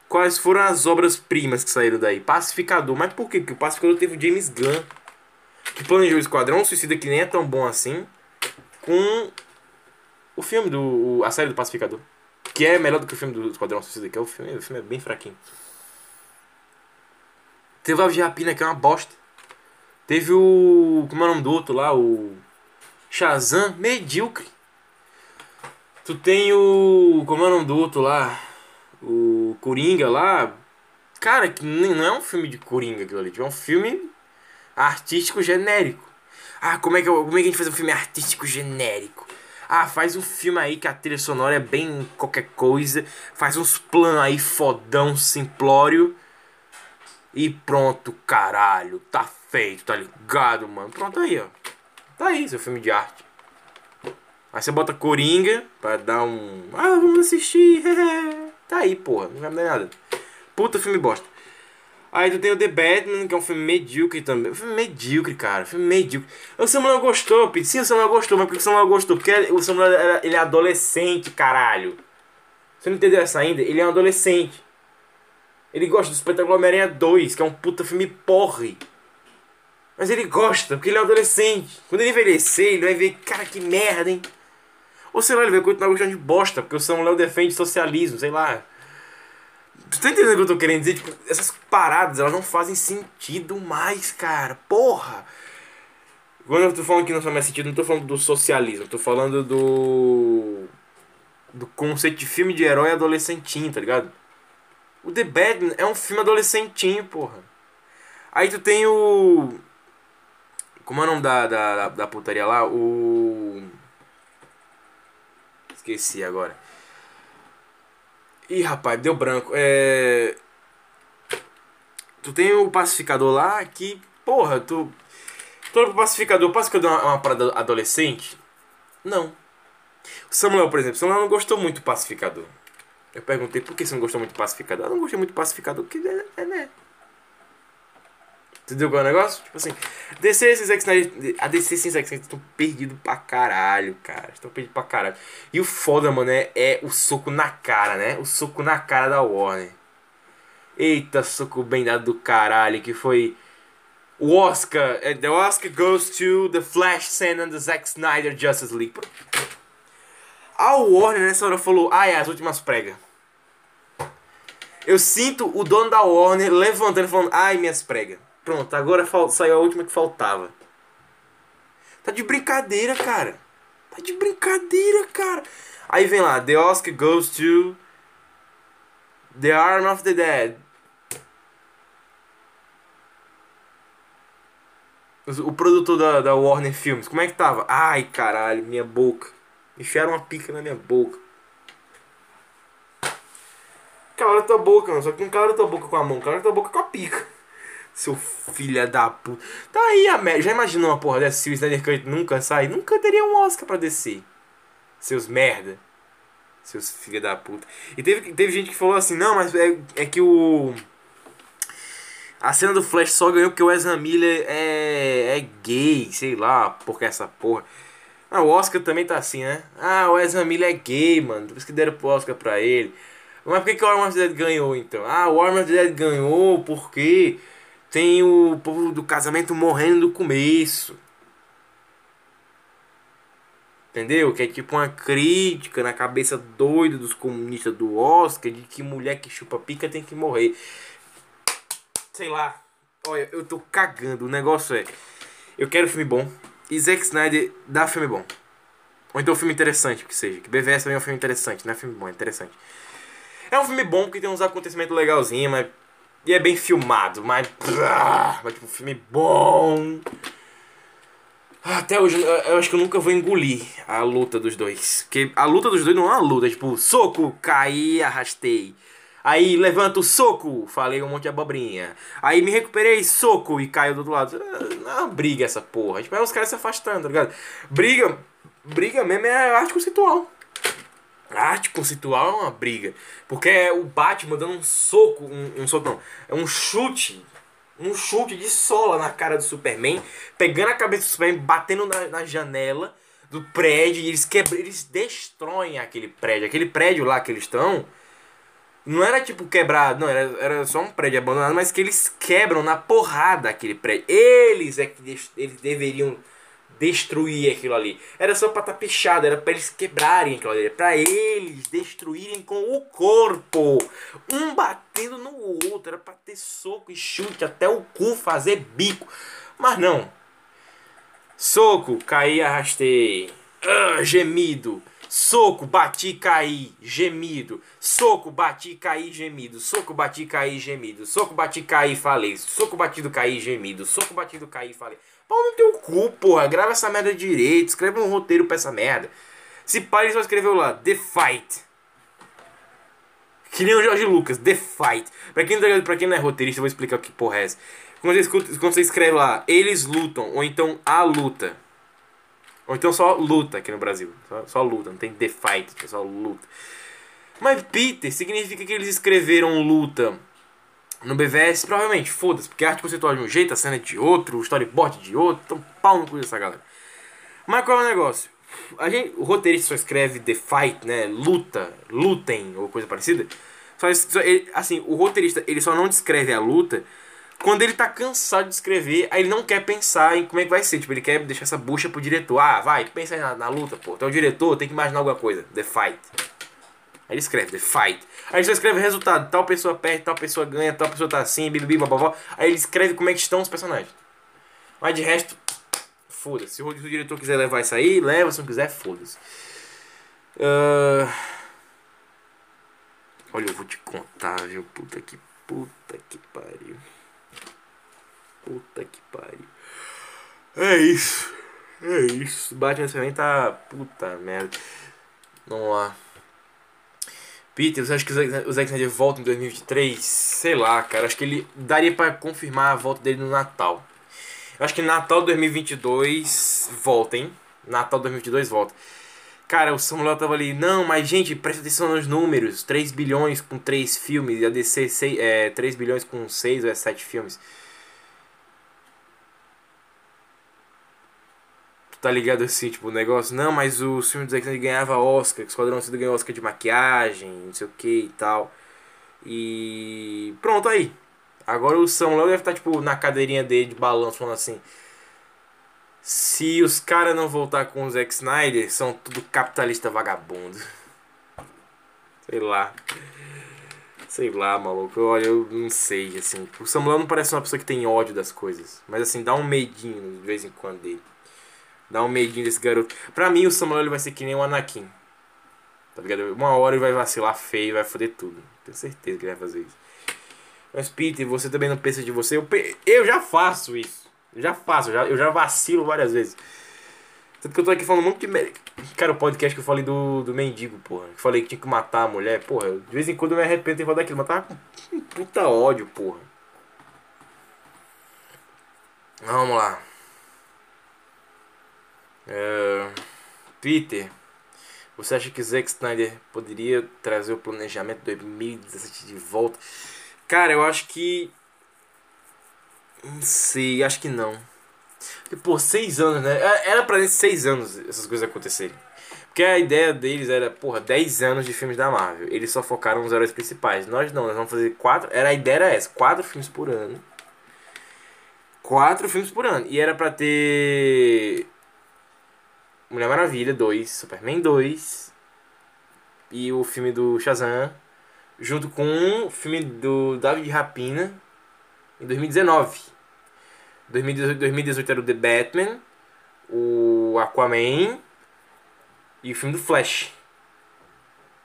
Quais foram as obras-primas que saíram daí? Pacificador. Mas por quê? Porque o Pacificador teve o James Gunn, que planejou o Esquadrão Suicida, que nem é tão bom assim, com o filme do. a série do Pacificador. Que é melhor do que o filme do Esquadrão Suicida, que é o filme. O filme é bem fraquinho. Teve o Aves de Rapina, que é uma bosta. Teve o. Como é o nome do outro lá? O. Shazam, medíocre. Tu tem o. Como é o nome do outro lá? O Coringa lá. Cara, que não é um filme de Coringa aquilo ali. É um filme artístico genérico. Ah, como é que, como é que a gente faz um filme artístico genérico? Ah, faz um filme aí que a trilha sonora é bem qualquer coisa. Faz uns planos aí fodão, simplório. E pronto, caralho. Tá feito, tá ligado, mano? Pronto aí, ó. Tá aí seu filme de arte. Aí você bota Coringa pra dar um. Ah, vamos assistir. *laughs* tá aí, porra. Não vai dar nada. Puta filme bosta. Aí tu tem o The Batman, que é um filme medíocre também. Um filme medíocre, cara. Filme medíocre. O Samuel gostou, Pete. Sim, o Samuel gostou, mas por que o Samuel gostou? Porque o Samuel ele é adolescente, caralho. Você não entendeu essa ainda? Ele é um adolescente. Ele gosta do Espetáculo Homem-Aranha 2, que é um puta filme porre. Mas ele gosta, porque ele é adolescente. Quando ele envelhecer, ele vai ver, cara, que merda, hein? Ou sei lá, ele vai continuar gostando de bosta, porque o Samuel defende socialismo, sei lá. Tu tá entendendo o que eu tô querendo dizer? Tipo, essas paradas, elas não fazem sentido mais, cara. Porra! Quando eu tô falando que não faz mais sentido, não tô falando do socialismo, tô falando do. do conceito de filme de herói adolescentinho, tá ligado? O The Batman é um filme adolescentinho, porra. Aí tu tem o. Como é o nome da, da, da putaria lá? O. Esqueci agora. Ih, rapaz, deu branco. É. Tu tem o pacificador lá que. Porra, tu. Todo pacificador. O pacificador é uma parada adolescente? Não. O Samuel, por exemplo, o Samuel não gostou muito do pacificador. Eu perguntei por que você não gostou muito do pacificador. Eu não gostei muito do pacificador, porque é, é né? Entendeu qual é o negócio? Tipo assim, DC e Zack Snyder. A DC e Zack Snyder estão perdidos pra caralho, cara. Estão perdidos pra caralho. E o foda, mano, é, é o soco na cara, né? O soco na cara da Warner. Eita, soco bem dado do caralho. Que foi. O Oscar. É, the Oscar goes to The Flash Scene and the Zack Snyder Justice League. A Warner nessa hora falou: Ah, é, as últimas pregas. Eu sinto o dono da Warner levantando e falando: Ai, minhas pregas. Pronto, agora saiu a última que faltava. Tá de brincadeira, cara. Tá de brincadeira, cara. Aí vem lá, The Oscar goes to The Arm of the Dead. O produtor da, da Warner Films, como é que tava? Ai, caralho, minha boca. Enfiaram uma pica na minha boca. Cala tua boca, mano. Só que não cala tua boca com a mão, cala tua boca com a pica. Seu filho da puta. Tá aí a merda. Já imaginou uma porra dessa se o Snyder Cut nunca sai? Nunca teria um Oscar pra descer. Seus merda. Seus filha da puta. E teve, teve gente que falou assim, não, mas é, é que o. A cena do Flash só ganhou porque o Ezra Miller é, é gay, sei lá, porque essa porra. Ah, o Oscar também tá assim, né? Ah, o Ezra Miller é gay, mano. Por isso que deram pro Oscar pra ele. Mas por que, que o Arm of the Dead ganhou então? Ah, o Arm of the Dead ganhou porque tem o povo do casamento morrendo no começo. Entendeu? Que é tipo uma crítica na cabeça doida dos comunistas do Oscar de que mulher que chupa pica tem que morrer. Sei lá. Olha, eu tô cagando. O negócio é. Eu quero filme bom. E Zack Snyder dá filme bom. Ou então filme interessante, que seja. Que BVS também é um filme interessante, não é filme bom, é interessante. É um filme bom porque tem uns acontecimentos legalzinhos, mas. E é bem filmado, mas. Mas tipo, um filme bom. Até hoje, eu- acho que eu nunca vou engolir a luta dos dois. Porque a luta dos dois não é uma luta, é tipo, soco, caí, arrastei. Aí levanta o soco, falei um monte de abobrinha. Aí me recuperei, soco e caiu do outro lado. Não é uma briga essa porra. Tipo, é os caras se afastando, tá ligado? Briga, briga mesmo é arte conceitual. A arte conceitual é uma briga. Porque é o Batman dando um soco, um, um soco não, é um chute, um chute de sola na cara do Superman, pegando a cabeça do Superman, batendo na, na janela do prédio e eles quebram, eles destroem aquele prédio. Aquele prédio lá que eles estão, não era tipo quebrado, não, era, era só um prédio abandonado, mas que eles quebram na porrada aquele prédio. Eles é que eles deveriam destruir aquilo ali. Era só pra estar pichado, era pra eles quebrarem aquilo ali, era pra eles destruírem com o corpo. Um batendo no outro, era pra ter soco e chute até o cu fazer bico. Mas não. Soco, caí, arrastei. Ah, gemido. Soco, bati, caí, gemido. Soco, bati, caí, gemido. Soco, bati, caí, gemido. Soco, bati, caí, falei. Soco, batido, caí, gemido. Soco, batido, caí, falei. Pau no teu cu, porra. Grava essa merda direito. Escreve um roteiro pra essa merda. Se ele só escreveu lá. The Fight. Que nem o Jorge Lucas. The Fight. Pra quem, não tá- pra quem não é roteirista, eu vou explicar o que porra é essa. Quando você, quando você escreve lá, eles lutam, ou então a luta. Ou então só luta aqui no Brasil. Só, só luta, não tem The Fight, é só luta. Mas Peter significa que eles escreveram luta no BVS, provavelmente, foda-se, porque a arte conceitual de um jeito, a cena é de outro, o storyboard de outro, então pau no cu dessa galera. Mas qual é o negócio? A gente, o roteirista só escreve The Fight, né? Luta, lutem, ou coisa parecida. Só, só- ele- assim, o roteirista ele só não descreve a luta quando ele tá cansado de escrever, aí ele não quer pensar em como é que vai ser. Tipo, ele quer deixar essa bucha pro diretor. Ah, vai, pensa aí na, na luta, pô. Tu é o diretor, tem que imaginar alguma coisa. The Fight. Aí ele escreve The Fight. Aí ele só escreve o resultado. Tal pessoa perde, tal pessoa ganha, tal pessoa tá assim, bibibi, bababó. Aí ele escreve como é que estão os personagens. Mas de resto, foda-se. Se o diretor quiser levar isso aí, leva. Se não quiser, foda-se. Ah, Olha, eu vou te contar, viu? Puta que puta que pariu. Puta que pariu. É isso. É isso. Batman também tá. Puta merda. Vamos lá. Peter, você acha que o Zack Snyder volta em 2023? Sei lá, cara. Acho que ele daria pra confirmar a volta dele no Natal. Eu acho que Natal 2022 volta, hein? Natal 2022 volta. Cara, o Samuel tava ali, não, mas gente, presta atenção nos números. 3 bilhões com 3 filmes, e a DC 6, é, 3 bilhões com 6 ou é 7 filmes. Tu tá ligado assim, tipo, o negócio? Não, mas o filme do Zack Snyder ganhava Oscar, que o Esquadrão Suicida ganhou Oscar de maquiagem, não sei o que e tal. E pronto aí. Agora o Samuel deve estar, tipo, na cadeirinha dele de balanço, falando assim... Se os caras não voltar com o Zack Snyder, são tudo capitalista vagabundo. *laughs* Sei lá. Sei lá, maluco. Olha, eu não sei, assim. O Samuel não parece uma pessoa que tem ódio das coisas. Mas assim, dá um medinho de vez em quando dele. Dá um medinho desse garoto. Pra mim, o Samuel ele vai ser que nem o Anakin. Tá ligado? Uma hora ele vai vacilar feio vai foder tudo. Tenho certeza que ele vai fazer isso. Mas, Peter, você também não pensa de você? Eu, pe- eu já faço isso. Eu já faço, eu já, eu já vacilo várias vezes. Tanto que eu tô aqui falando um monte de. mer- Cara, o podcast que eu falei do, do mendigo, porra. Que falei que tinha que matar a mulher, porra. De vez em quando eu me arrependo de falar daquilo, mas tava com puta ódio, porra. Vamos lá. É, Peter, você acha que Zack Snyder poderia trazer o planejamento 2017 de volta? Cara, eu acho que. Não sei, acho que não. Porque, pô, seis anos, né? É- Era pra esses seis anos essas coisas acontecerem. Porque a ideia deles era, porra, 10 anos de filmes da Marvel. Eles só focaram nos heróis principais. Nós não, nós vamos fazer quatro. Era, a ideia era essa: quatro filmes por ano. Quatro filmes por ano. E era pra ter. Mulher Maravilha 2, Superman 2 e o filme do Shazam, junto com o filme do David Rapina em 2019. 2018, 2018 era o The Batman, o Aquaman e o filme do Flash.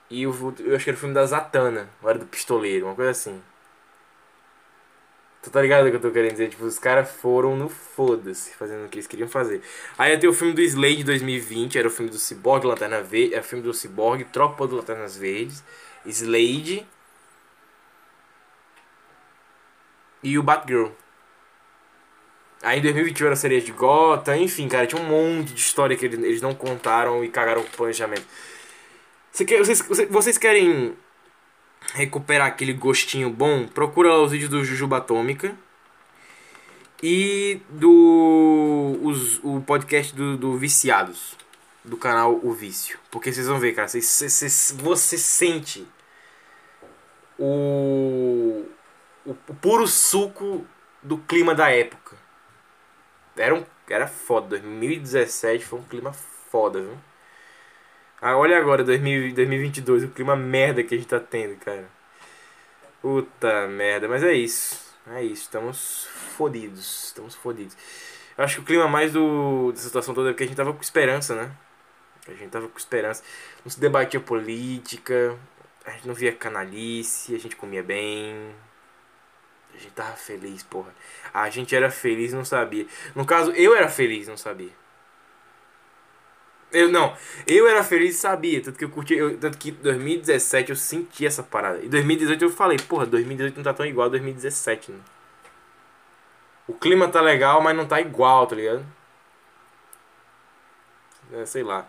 E o, eu acho que era o filme da Zatanna, ou era do Pistoleiro, uma coisa assim. Tu tá ligado o que eu tô querendo dizer? Tipo, os caras foram no foda-se, fazendo o que eles queriam fazer. Aí ter o filme do Slade 2020, era o filme do Cyborg, Lanterna Verde, era o filme do Cyborg, Tropa do Lanternas Verdes, Slade e o Batgirl. Aí em 2021 era a sereia de Gotham, enfim, cara, tinha um monte de história que eles, não contaram e cagaram o planejamento. Você quer, vocês- vocês querem recuperar aquele gostinho bom? Procura os vídeos do Jujuba Atômica e do os, o podcast do, do Viciados, do canal O Vício. Porque vocês vão ver, cara, vocês, vocês- você sente o, o, o puro suco do clima da época. Era, um, era foda. 2017 foi um clima foda, viu? Ah, olha agora, 2000, 2022, o clima merda que a gente tá tendo, cara. Puta merda, mas é isso. É isso, estamos fodidos. Estamos fodidos. Eu acho que o clima mais do, dessa situação toda é porque a gente tava com esperança, né? A gente tava com esperança. Não se debatia política, a gente não via canalice, a gente comia bem. A gente tava feliz, porra. A gente era feliz não sabia. No caso, eu era feliz não sabia. Eu não, eu era feliz e sabia, tanto que eu curti, eu, tanto que em 2017 eu senti essa parada. Em 2018 eu falei, porra, 2018 não tá tão igual a 2017, né? O clima tá legal, mas não tá igual, tá ligado? É, sei lá.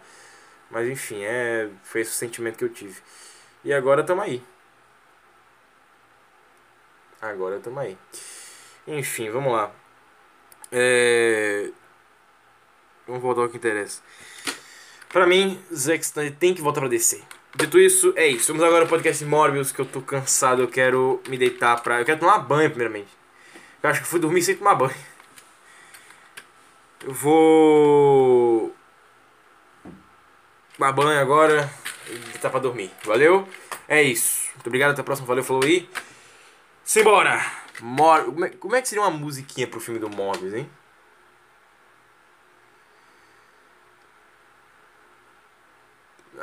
Mas enfim, é, foi esse o sentimento que eu tive. E agora tamo aí. Agora tamo aí. Enfim, vamos lá. É... Vamos voltar ao que interessa. Pra mim, Zack Snyder tem que voltar pra descer. Dito isso, é isso. Vamos agora ao podcast Morbius, que eu tô cansado, eu quero me deitar pra... Eu quero tomar banho, primeiramente. Eu acho que fui dormir sem tomar banho. Eu vou... Tomar banho agora e deitar pra dormir. Valeu? É isso. Muito obrigado, até a próxima. Valeu, falou aí. Simbora! Mor... É, como é que seria uma musiquinha pro filme do Morbius, hein?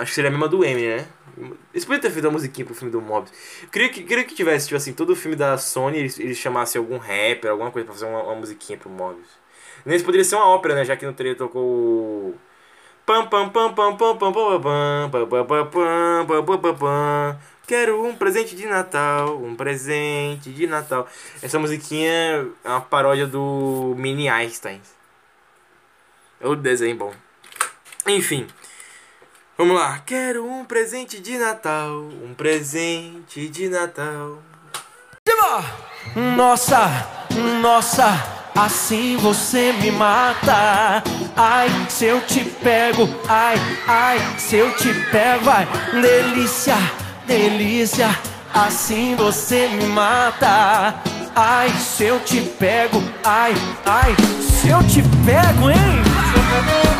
Acho que seria a mesma do M, né? Eles podiam ter feito uma musiquinha pro filme do. Eu queria que, queria que tivesse, tipo assim, todo o filme da Sony, eles, eles chamassem algum rapper, alguma coisa pra fazer uma, uma musiquinha pro Morbius. Nesse poderia ser uma ópera, né? Já que no trailer tocou pam pam pam pam pam pam pam pam pam pam pam pam pam pam pam Quero um presente de Natal, um presente de Natal. Essa musiquinha é uma paródia do Mini Einstein. É o desenho bom. Enfim. Vamos lá. Quero um presente de Natal, um presente de Natal. Nossa, nossa, assim você me mata. Ai, se eu te pego, ai, ai, se eu te pego, ai, delícia, delícia, assim você me mata. Ai, se eu te pego, ai, ai, se eu te pego, hein?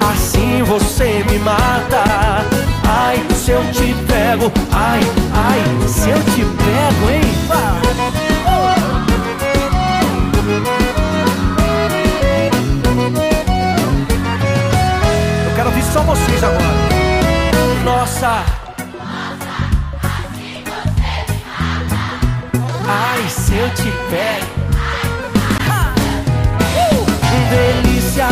assim você me mata Ai, se eu te pego, ai, ai, se eu te pego, hein? Eu quero ouvir só vocês agora. Nossa. Ai, se eu te pego. Delícia,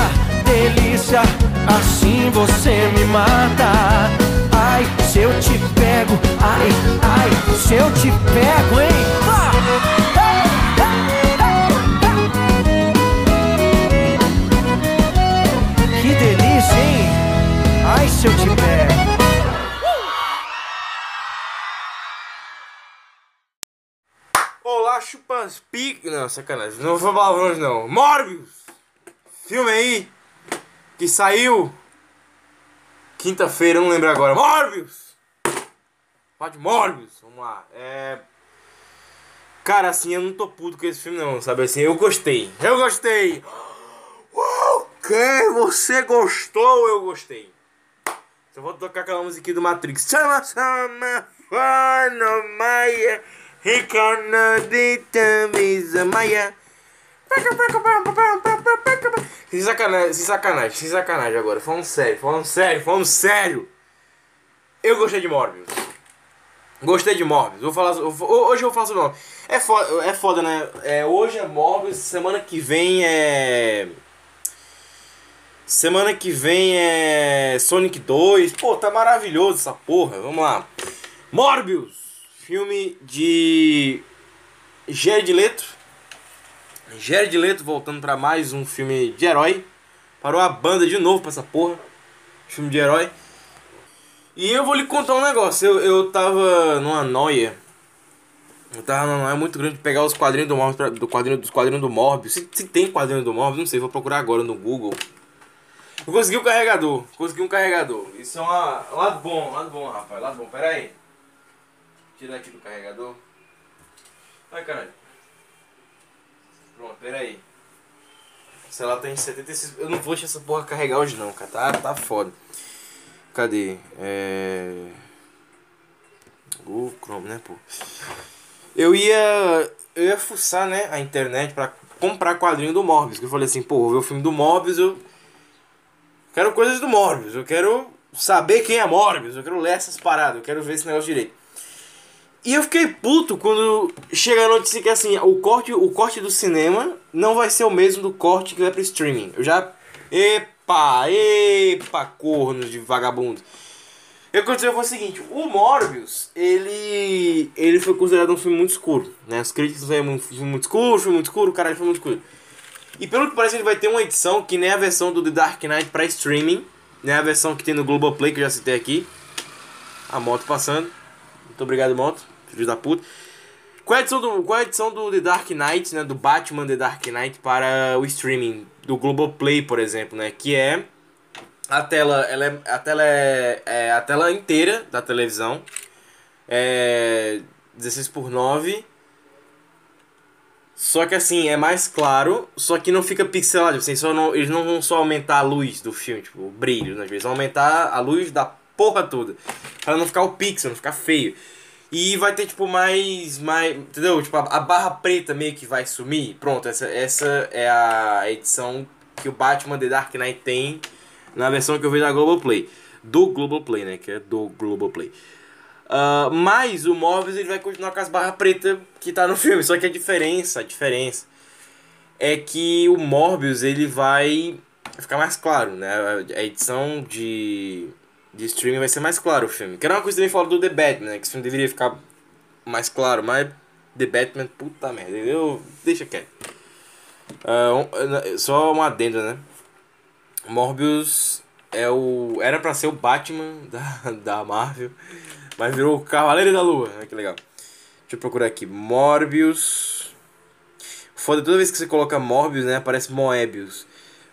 delícia, assim você me mata. Ai, se eu te pego, ai, ai, se eu te pego, hein? Que delícia, hein? Ai, se eu te pego. Olá, chupas pic... Não, sacanagem. Não vou falar palavrões, não. Morbius! Filme aí que saiu quinta-feira, não lembro agora. Morbius! Fala de Morbius. Vamos lá. É... Cara, assim, eu não tô puto com esse filme, não, sabe assim? Eu gostei. Eu gostei! Uau, que? Você gostou? Eu gostei. Só vou tocar aquela musiquinha do Matrix. Chama, chama, fana, maia. Ricana de tamisa, maia. Sem sacanagem, sem sacanagem, sem sacanagem agora. Falando sério, falando sério, falando sério. Eu gostei de Morbius. Gostei de Morbius. Vou falar, hoje eu vou falar sobre Morbius. É foda, é foda né? É, hoje é Morbius, semana que vem é. Semana que vem é Sonic 2. Pô, tá maravilhoso essa porra. Vamos lá. Morbius. Filme de Jared Leto. Jared Leto voltando pra mais um filme de herói. Parou a banda de novo pra essa porra. Filme de herói. E eu vou lhe contar um negócio. Eu, eu tava numa noia. Eu tava numa noia muito grande de pegar os quadrinhos do Morbius, do quadrinho, dos quadrinhos do Morbius. Se, se tem quadrinho do Morbius, não sei, vou procurar agora no Google. Eu consegui um carregador. Consegui um carregador. Isso é uma, um lado bom, lado bom, rapaz. Lado bom. Pera aí. Tirar aqui do carregador. Ai, caralho. Pronto, pera aí. O celular tá em 76. Eu não vou deixar essa porra carregar hoje não, cara. Tá, tá foda. Cadê? É. Google Chrome, né, pô? Eu ia. Eu ia fuçar, né, a internet pra comprar quadrinho do Morbius. Que eu falei assim, pô, vou ver o filme do Morbius, eu. Quero coisas do Morbius. Eu quero saber quem é Morbius. Eu quero ler essas paradas. Eu quero ver esse negócio direito. E eu fiquei puto quando chega a notícia que assim, o corte, o corte do cinema não vai ser o mesmo do corte que vai pro streaming. Eu já. Epa, epa, cornos de vagabundo. Que aconteceu foi o seguinte, o Morbius, ele. ele foi considerado um filme muito escuro. Né? As críticas disseram um filme muito escuro, filme muito escuro, caralho, filme muito escuro. E pelo que parece ele vai ter uma edição que nem a versão do The Dark Knight pra streaming. Nem a versão que tem no Globoplay, que eu já citei aqui. A moto passando. Muito obrigado, moto. Filho da puta. Qual é a edição do, qual é edição do The Dark Knight, né? Do Batman The Dark Knight para o streaming do Globoplay, por exemplo, né? Que é a tela, ela é, a tela é, é a tela inteira da televisão. É 16 por 9 Só que assim, é mais claro, só que não fica pixelado. Assim, só não, eles não vão só aumentar a luz do filme, tipo, o brilho, né? Eles vão aumentar a luz da porra toda. Pra não ficar o pixel, não ficar feio. E vai ter, tipo, mais. mais entendeu? Tipo, a, a barra preta meio que vai sumir. Pronto, essa, essa é a edição que o Batman The Dark Knight tem na versão que eu vi da Globoplay. Do Globoplay, né? Que é do Globoplay. Uh, mas o Morbius ele vai continuar com as barras pretas que tá no *laughs* filme. Só que a diferença, a diferença é que o Morbius ele vai ficar mais claro, né? A edição de, de streaming vai ser mais claro o filme. Que era uma coisa também fala do The Batman, né? Que esse filme deveria ficar mais claro, mas The Batman, puta merda, eu deixa quieto. Uh, um, só uma adenda, né? Morbius é o era para ser o Batman *laughs* da, da Marvel. Mas virou o Cavaleiro da Lua. Olha que legal. Deixa eu procurar aqui. Morbius. Foda, toda vez que você coloca Morbius, né? Aparece Moebius.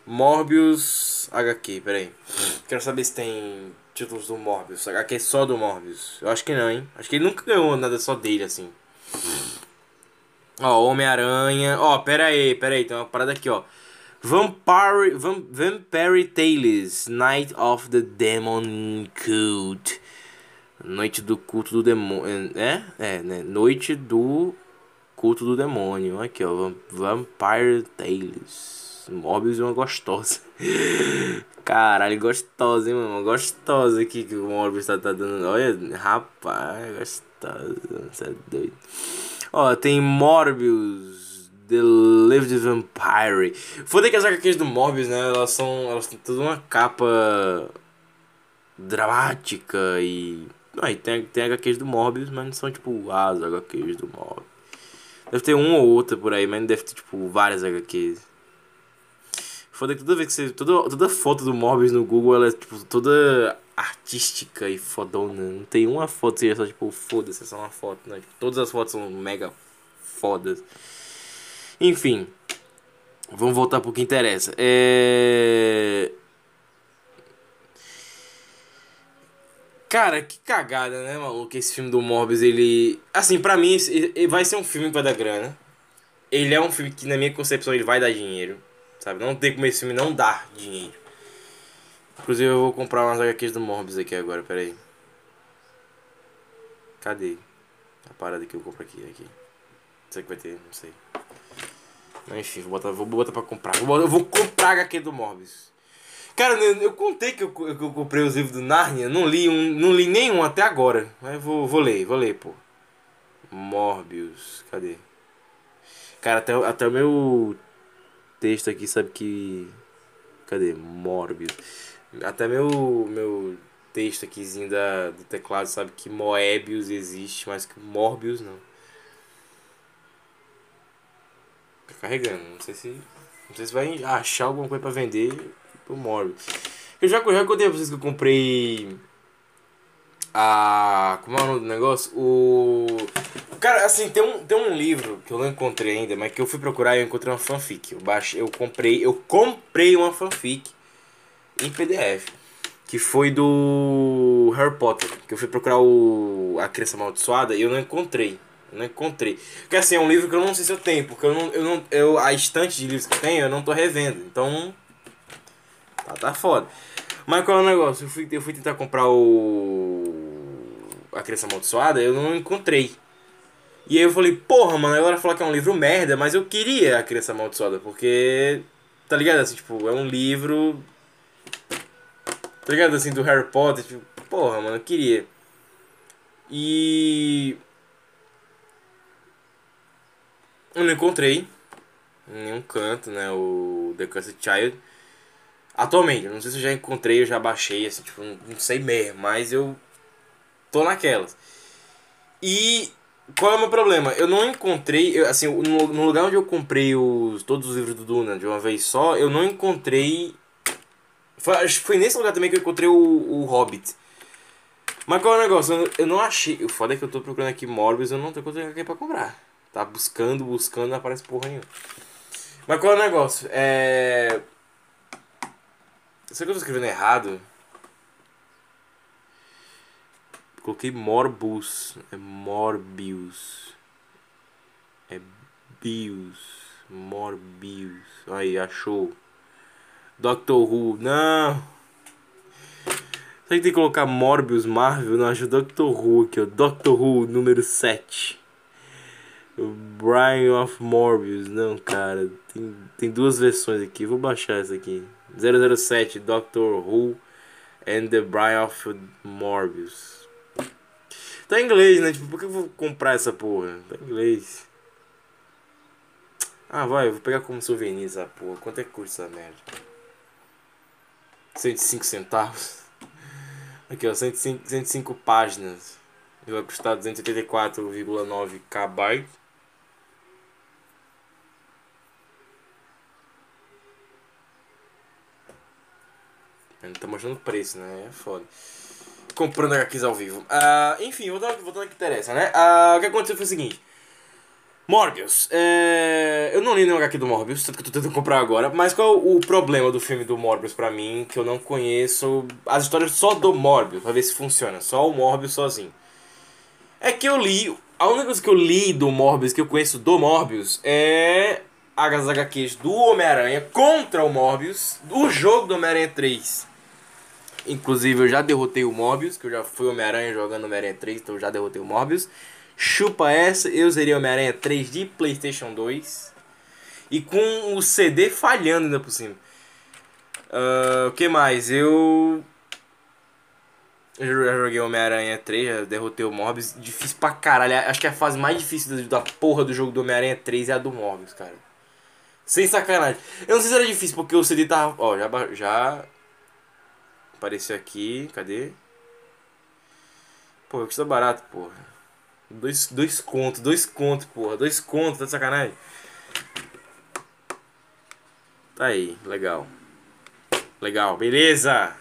Morbius HQ, peraí. Quero saber se tem títulos do Morbius. HQ só do Morbius. Eu acho que não, hein? Acho que ele nunca ganhou nada só dele, assim. Ó, Homem-Aranha. Ó, pera aí, pera aí. Tem uma parada aqui, ó. Vampire, Vampire Tales, Night of the Demon Cult. Noite do culto do demônio. É? É, né? Noite do culto do demônio. Aqui, ó. Vampire Tales. Mobius e uma gostosa. *laughs* Caralho, gostosa, hein, mano? Gostosa aqui que o Morbius tá, tá dando. Olha, rapaz, gostosa. Você é doido. Ó, tem Morbius. The Lived Vampire. Foda que as HQs do Morbius, né? Elas são. Elas têm toda uma capa dramática e não, e tem, tem HQs do Morbius, mas não são tipo as HQs do Morbius. Deve ter uma ou outra por aí, mas não deve ter tipo várias HQs. Foda que toda vez que você. Toda, toda foto do Morbius no Google ela é tipo toda artística e fodona. Não tem uma foto que seja só tipo, foda-se, é só uma foto, né? Tipo, todas as fotos são mega fodas. Enfim. Vamos voltar pro que interessa. É. Cara, que cagada, né, maluco? Esse filme do Morbius, ele. Assim, pra mim, vai ser um filme que vai dar grana. Ele é um filme que, na minha concepção, ele vai dar dinheiro. Sabe? Não tem como esse filme não dar dinheiro. Inclusive, eu vou comprar umas HQs do Morbius aqui agora, peraí. Cadê? A parada que eu compro aqui, aqui. Sei que vai ter, não sei. Enfim, vou botar, vou botar pra comprar. Vou, eu vou comprar a HQ do Morbius. Cara, eu, eu contei que eu, que eu comprei os livros do Narnia, não li, um, não li nenhum até agora. Mas vou, vou ler, vou ler, pô. Morbius, cadê? Cara, até, até o meu texto aqui sabe que. Cadê? Morbius. Até meu, meu texto aquizinho da, do teclado sabe que Moebius existe, mas que Morbius não. Tá carregando, não sei se. Não sei se vai achar alguma coisa pra vender pro Morbius. Eu já, já contei pra vocês que eu comprei. A. Como é o nome do negócio? O. Cara, assim, tem um, tem um livro que eu não encontrei ainda, mas que eu fui procurar e eu encontrei uma fanfic. Eu, baixei, eu comprei. Eu comprei uma fanfic em PDF. Que foi do Harry Potter. Que eu fui procurar o. A Criança Amaldiçoada e eu não encontrei. Eu não encontrei. Porque assim, é um livro que eu não sei se eu tenho, porque eu não. Eu não eu, a estante de livros que eu tenho, eu não tô revendo. Então Tá, tá foda. Mas qual é o negócio? Eu fui, eu fui tentar comprar o. A Criança Amaldiçoada, eu não encontrei. E aí eu falei, porra, mano, agora falar que é um livro merda, mas eu queria a Criança Amaldiçoada, porque. Tá ligado? Assim, tipo, é um livro. Tá ligado? Assim, do Harry Potter, tipo, porra, mano, eu queria. E. Eu não encontrei em nenhum canto, né? O The Cursed Child. Atualmente, não sei se eu já encontrei, eu já baixei, assim, tipo, não, sei mesmo, mas eu tô naquelas. E qual é o meu problema? Eu não encontrei, eu, assim, no, no, lugar onde eu comprei os, todos os livros do Duna de uma vez só, eu não encontrei. Foi, acho que foi nesse lugar também que eu encontrei o, o Hobbit. Mas qual é o negócio? Eu, eu não achei. O foda é que eu tô procurando aqui Morbius, eu não tô encontrando aqui pra comprar. Tá buscando, buscando, não aparece porra nenhuma. Mas qual é o negócio? É. Será que eu tô escrevendo errado? Coloquei Morbus. É Morbius. É Morbius. Morbius. Aí, achou. Doctor Who. Não. Será que tem que colocar Morbius Marvel? Não, acho Doctor Who aqui, ó. Doctor Who número 7. O Brian of Morbius. Não, cara. Tem, tem duas versões aqui. Vou baixar essa aqui. 007 Doctor Who and the Brian of Morbius. Tá em inglês, né? Tipo, por que eu vou comprar essa porra? Tá em inglês. Ah, vai, vou pegar como souvenir essa porra. Quanto é que custa essa merda? 105 centavos. *laughs* Aqui, ó, 105, 105 páginas. Vai custar 284,9 KB. Não tá mostrando o preço, né? É foda. Comprando HQs ao vivo. Uh, enfim, voltando, ao que interessa, né? Uh, o que aconteceu foi o seguinte. Morbius. É... Eu não li nenhum HQ do Morbius, tanto que eu tô tentando comprar agora. Mas qual é o problema do filme do Morbius pra mim? Que eu não conheço as histórias só do Morbius, pra ver se funciona. Só o Morbius sozinho. É que eu li. A única coisa que eu li do Morbius, que eu conheço do Morbius, é as HQs do Homem-Aranha contra o Morbius, do jogo do Homem-Aranha 3. Inclusive eu já derrotei o Morbius, que eu já fui Homem-Aranha jogando Homem-Aranha 3, então eu já derrotei o Morbius. Chupa essa, eu zerei Homem-Aranha 3 de Playstation 2. E com o CD falhando ainda por cima. Uh, o que mais? Eu. Eu já joguei Homem-Aranha 3, já derrotei o Morbius. Difícil pra caralho. Acho que a fase mais difícil da porra do jogo do Homem-Aranha 3 é a do Morbius, cara. Sem sacanagem. Eu não sei se era difícil porque o CD tava. Ó, já. já apareceu aqui. Cadê? Pô, custa barato, porra. Dois, dois contos, dois contos, porra. Dois contos, tá de sacanagem? Tá aí, legal. Legal, beleza!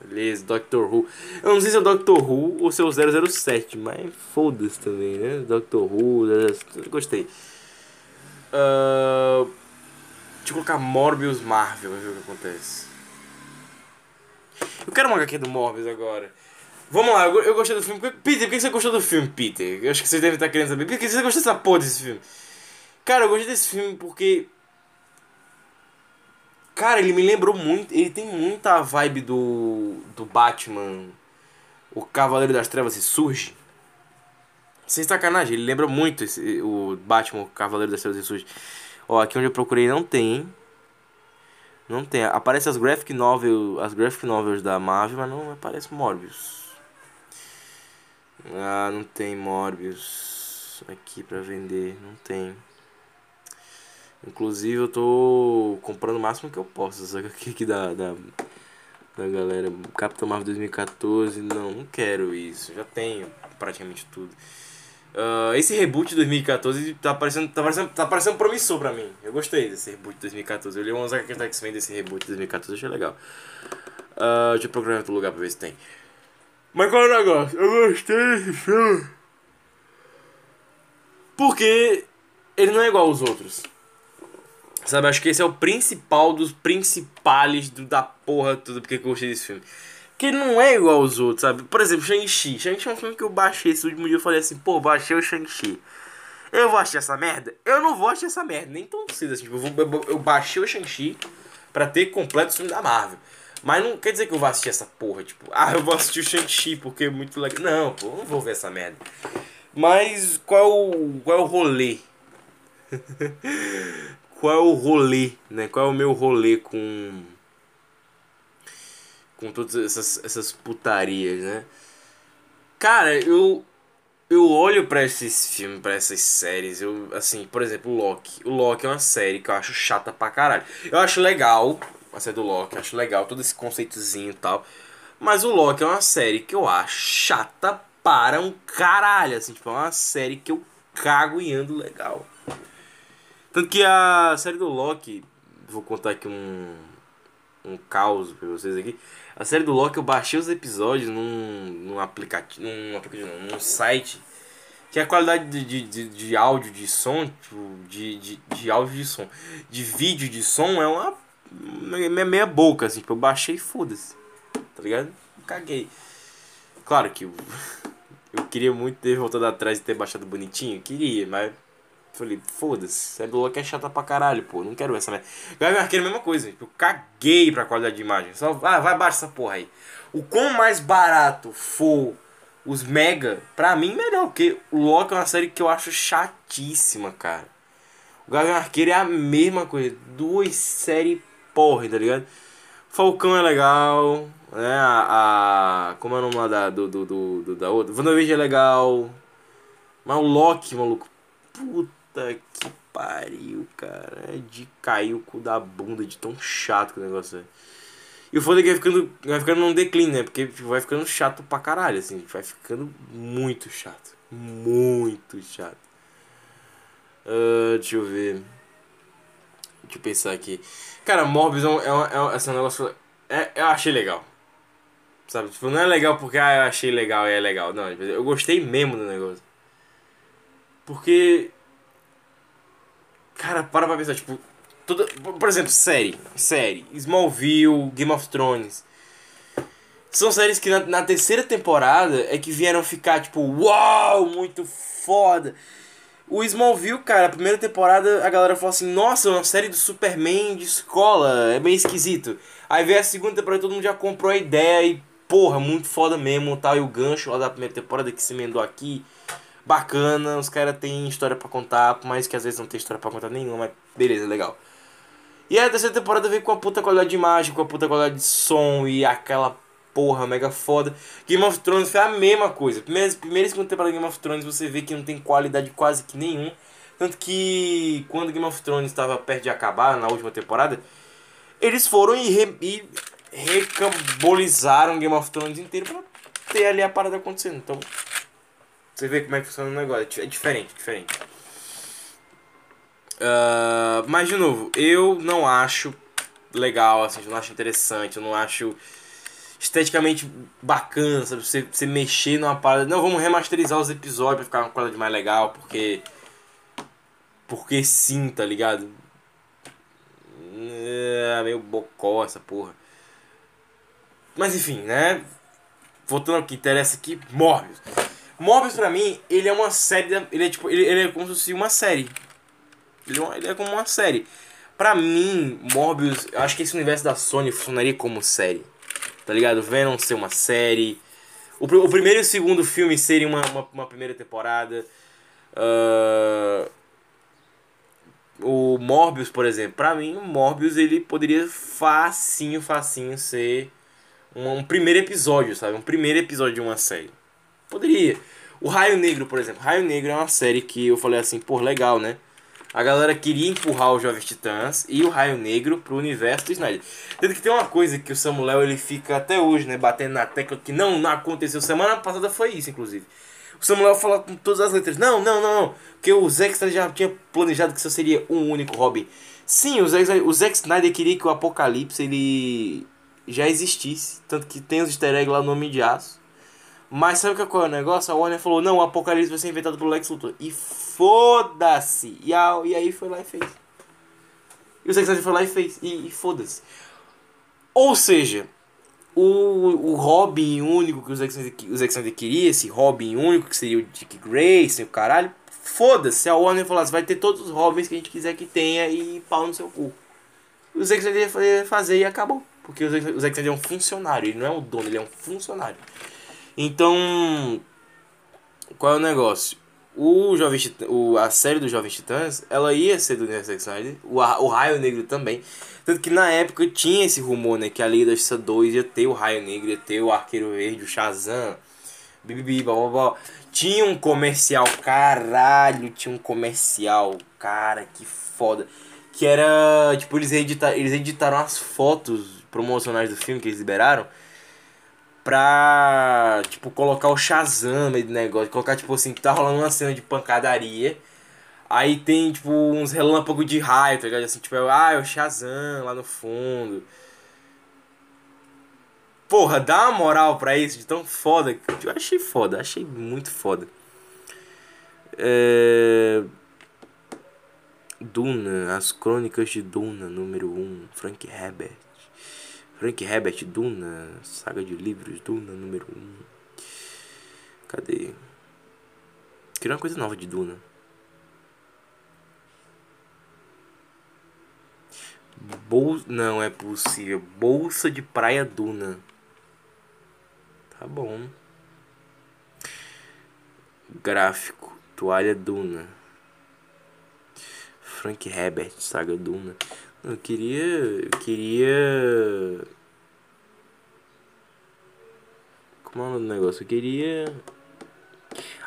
Beleza, Doctor Who. Eu não sei se é o Doctor Who ou se é o 007, mas foda-se também, né? Doctor Who, 007, gostei. Uh, deixa eu colocar Morbius Marvel, ver o que acontece. Eu quero uma HQ do Morbius agora. Vamos lá, eu, eu gostei do filme. Peter, por que você gostou do filme, Peter? Eu acho que vocês devem estar querendo saber. Por que você gostou dessa porra desse filme? Cara, eu gostei desse filme porque. Cara, ele me lembrou muito. Ele tem muita vibe do. do Batman. O Cavaleiro das Trevas se surge. Sem sacanagem, ele lembra muito esse, o Batman, o Cavaleiro das Trevas se surge. Ó, aqui onde eu procurei não tem, hein? Não tem. Aparece as graphic novel, as graphic novels da Marvel, mas não aparece Morbius. Ah, não tem Morbius aqui pra vender, não tem. Inclusive eu tô comprando o máximo que eu posso, essa *laughs* aqui, aqui da, da, da galera. Capitão Marvel 2014, não, não quero isso, já tenho praticamente tudo. Uh, esse reboot de 2014 tá parecendo, tá, parecendo, tá parecendo promissor pra mim. Eu gostei desse reboot de 2014. Eu li umas HQs da X-Men desse reboot de 2014, achei legal. Uh, deixa eu procurar outro lugar pra ver se tem. Mas qual é o negócio? Eu gostei desse filme. Porque ele não é igual aos outros. Sabe, acho que esse é o principal dos principais do, da porra tudo porque eu gostei desse filme. Que não é igual aos outros, sabe? Por exemplo, Shang-Chi. Shang-Chi é um filme que eu baixei esse último dia eu falei assim, pô, baixei o Shang-Chi. Eu vou assistir essa merda? Eu não vou assistir essa merda, nem tão cedo assim. Tipo, eu, vou, eu, eu baixei o Shang-Chi pra ter completo o filme da Marvel. Mas não quer dizer que eu vou assistir essa porra, tipo, *laughs* ah, eu vou assistir o Shang-Chi porque é muito legal. Não, pô, não vou ver essa merda. Mas qual é o, qual é o rolê? *laughs* qual é o rolê, né? Qual é o meu rolê com com todas essas, essas putarias, né? Cara, eu eu olho para esses filmes, para essas séries, eu assim, por exemplo, o Loki. O Loki é uma série que eu acho chata pra caralho. Eu acho legal a série do Loki, acho legal todo esse conceitozinho e tal. Mas o Loki é uma série que eu acho chata para um caralho, assim, tipo, é uma série que eu cago e ando legal. Tanto que a série do Loki, vou contar aqui um um caos pra vocês aqui. A série do Loki eu baixei os episódios num, num aplicativo, num aplicativo, não, num site que a qualidade de, de, de, áudio, de som, tipo, de, de, de áudio de som, de vídeo de som é uma meia, meia boca, assim, tipo, eu baixei e foda-se. Tá ligado? Caguei. Claro que eu, *laughs* eu queria muito ter voltado atrás e ter baixado bonitinho, queria, mas Falei, foda-se, Cyber Lock é chata pra caralho, pô. Não quero essa merda. Gavião Arqueiro é a mesma coisa. Tipo, eu caguei pra qualidade de imagem. Só, ah, vai abaixo essa porra aí. O quão mais barato for os Mega, pra mim, melhor. Porque o Loki é uma série que eu acho chatíssima, cara. O Gavião Arqueiro é a mesma coisa. Duas séries porra, tá ligado? Falcão é legal, né? A, a como é o nome da, do, do, do, do da outra? WandaVision é legal. Mas o Loki, maluco, puta que pariu, cara. É de cair o cu da bunda de tão chato que o negócio é. E o foda é que vai ficando, vai ficando num declínio, né? Porque tipo, vai ficando chato pra caralho, assim. Vai ficando muito chato. Muito chato. Uh, deixa eu ver. Deixa eu pensar aqui. Cara, Morbius é um, é um, é assim, um negócio. É, eu achei legal. Sabe? Tipo, não é legal porque ah, eu achei legal e é legal. Não, tipo, eu gostei mesmo do negócio. Porque. Cara, para pra pensar, tipo. Toda, por exemplo, série. Série. Smallville, Game of Thrones. São séries que na, na terceira temporada é que vieram ficar, tipo, uau, muito foda. O Smallville, cara, a primeira temporada a galera falou assim: Nossa, uma série do Superman de escola, é bem esquisito. Aí veio a segunda temporada todo mundo já comprou a ideia e, porra, muito foda mesmo tal. E o gancho lá da primeira temporada que se emendou aqui, bacana. Os caras têm história para contar, por mais que às vezes não tem história para contar nenhuma, mas beleza, legal. E a terceira temporada veio com a puta qualidade de imagem, com a puta qualidade de som e aquela porra, mega foda. Game of Thrones foi a mesma coisa. Primeira, primeira e segunda temporada de Game of Thrones você vê que não tem qualidade quase que nenhum. Tanto que quando Game of Thrones estava perto de acabar, na última temporada, eles foram e, re, e recambolizaram Game of Thrones inteiro pra ter ali a parada acontecendo. Então, você vê como é que funciona o negócio. É diferente, diferente. Uh, mas, de novo, eu não acho legal, assim, eu não acho interessante, eu não acho esteticamente bacana, sabe? Você, você mexer numa parada. Não, vamos remasterizar os episódios pra ficar uma qualidade mais legal, porque. Porque sim, tá ligado? É meio bocó essa porra. Mas enfim, né? Voltando ao que interessa aqui, Morbius. Morbius pra mim, ele é uma série. Ele é tipo. Ele, ele é como se fosse uma série. Ele é, ele é como uma série. Pra mim, Morbius, eu acho que esse universo da Sony funcionaria como série tá ligado? Venom ser uma série. O, o primeiro e o segundo filme serem uma, uma, uma primeira temporada. Uh, o Morbius, por exemplo, pra mim, o Morbius ele poderia facinho, facinho ser um, um primeiro episódio, sabe? Um primeiro episódio de uma série. Poderia. O Raio Negro, por exemplo. Raio Negro é uma série que eu falei assim, pô, legal, né? a galera queria empurrar os Jovens Titãs e o Raio Negro pro universo do Snyder. Tanto que tem uma coisa que o Samuel ele fica até hoje, né, batendo na tecla que não, não aconteceu. Semana passada foi isso, inclusive. O Samuel fala com todas as letras: Não, não, não, não. Porque o Zack Snyder já tinha planejado que isso seria um único Robin. Sim, o Zack, o Zack Snyder queria que o Apocalipse ele já existisse. Tanto que tem os easter eggs lá no Homem de Aço. Mas sabe qual é o negócio? A Warner falou: Não, o Apocalipse vai ser inventado pelo Lex Luthor. E foda-se. E, e aí foi lá e fez. E o Zack Snyder foi lá e fez. E, e foda-se. Ou seja, o, o Robin único que o Zack, Snyder, o Zack Snyder queria, esse Robin único que seria o Dick Grayson, o caralho, foda-se. A Warner falou assim, vai ter todos os Robins que a gente quiser que tenha e pau no seu cu. O Zack Snyder ia fazer e acabou. Porque o Zack Snyder é um funcionário, ele não é um dono, ele é um funcionário. Então, qual é o negócio? O Jovem o, a série do Jovem Titãs, ela ia ser do Zack Snyder, o, o Raio Negro também. Tanto que na época tinha esse rumor, né, que a Liga da Justiça 2 ia ter o Raio Negro, ia ter o Arqueiro Verde, o Shazam, bibibi, blá, blá, blá. Tinha um comercial, caralho, tinha um comercial, cara, que foda. Que era, tipo, eles, edita, eles editaram as fotos promocionais do filme que eles liberaram pra, tipo, colocar o Shazam no negócio. Colocar, tipo assim, tá rolando uma cena de pancadaria. Aí tem, tipo, uns relâmpagos de raio, tá ligado? Assim, tipo, ah, é o Shazam lá no fundo. Porra, dá uma moral pra isso de tão foda. Eu achei foda, achei muito foda. É... Duna, As Crônicas de Duna, número 1, Frank Herbert. Frank Herbert, Duna, saga de livros, Duna número 1. Um. Cadê? Queria uma coisa nova de Duna. Bol... Não é possível. Bolsa de Praia Duna. Tá bom. Gráfico. Toalha Duna. Frank Herbert, saga Duna. Eu queria. Eu queria. Como é o nome do negócio? Eu queria.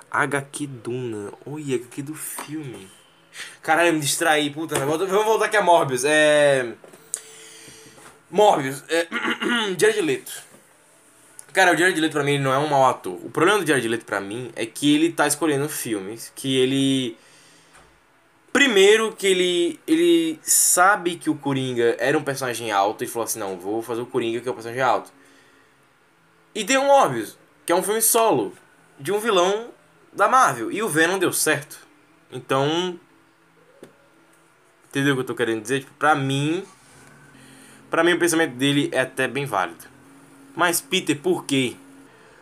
HQ Duna. Oi, HQ do filme. Caralho, me distraí, puta. Vamos voltar aqui a Morbius. É. Morbius. É... *clears throat* Jared Leto. Cara, o Jared Leto pra mim ele não é um mau ator. O problema do Jared Leto pra mim é que ele tá escolhendo filmes que ele. Primeiro que ele ele sabe que o Coringa era um personagem alto e falou assim, não, vou fazer o Coringa que é um personagem alto. E tem o Morbius, que é um filme solo de um vilão da Marvel. E o Venom deu certo. Então. Entendeu o que eu tô querendo dizer? Tipo, pra mim. Pra mim o pensamento dele é até bem válido. Mas, Peter, por quê?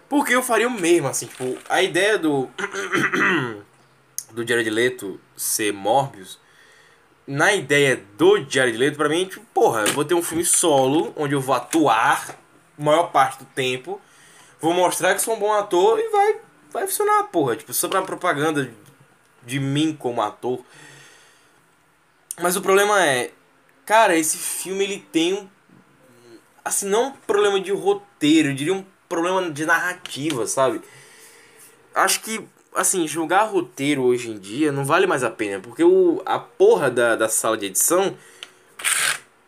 Porque eu faria o mesmo, assim, tipo, a ideia do. *clears throat* do Jared Leto ser Morbius. Na ideia do Jared Leto, pra mim, tipo, porra, eu vou ter um filme solo, onde eu vou atuar a maior parte do tempo. Vou mostrar que sou um bom ator e vai, vai funcionar, porra. Tipo, só pra propaganda de mim como ator. Mas o problema é, cara, esse filme ele tem um assim, não um problema de roteiro, eu diria um problema de narrativa, sabe? Acho que, assim, julgar roteiro hoje em dia não vale mais a pena, porque o, a porra da, da sala de edição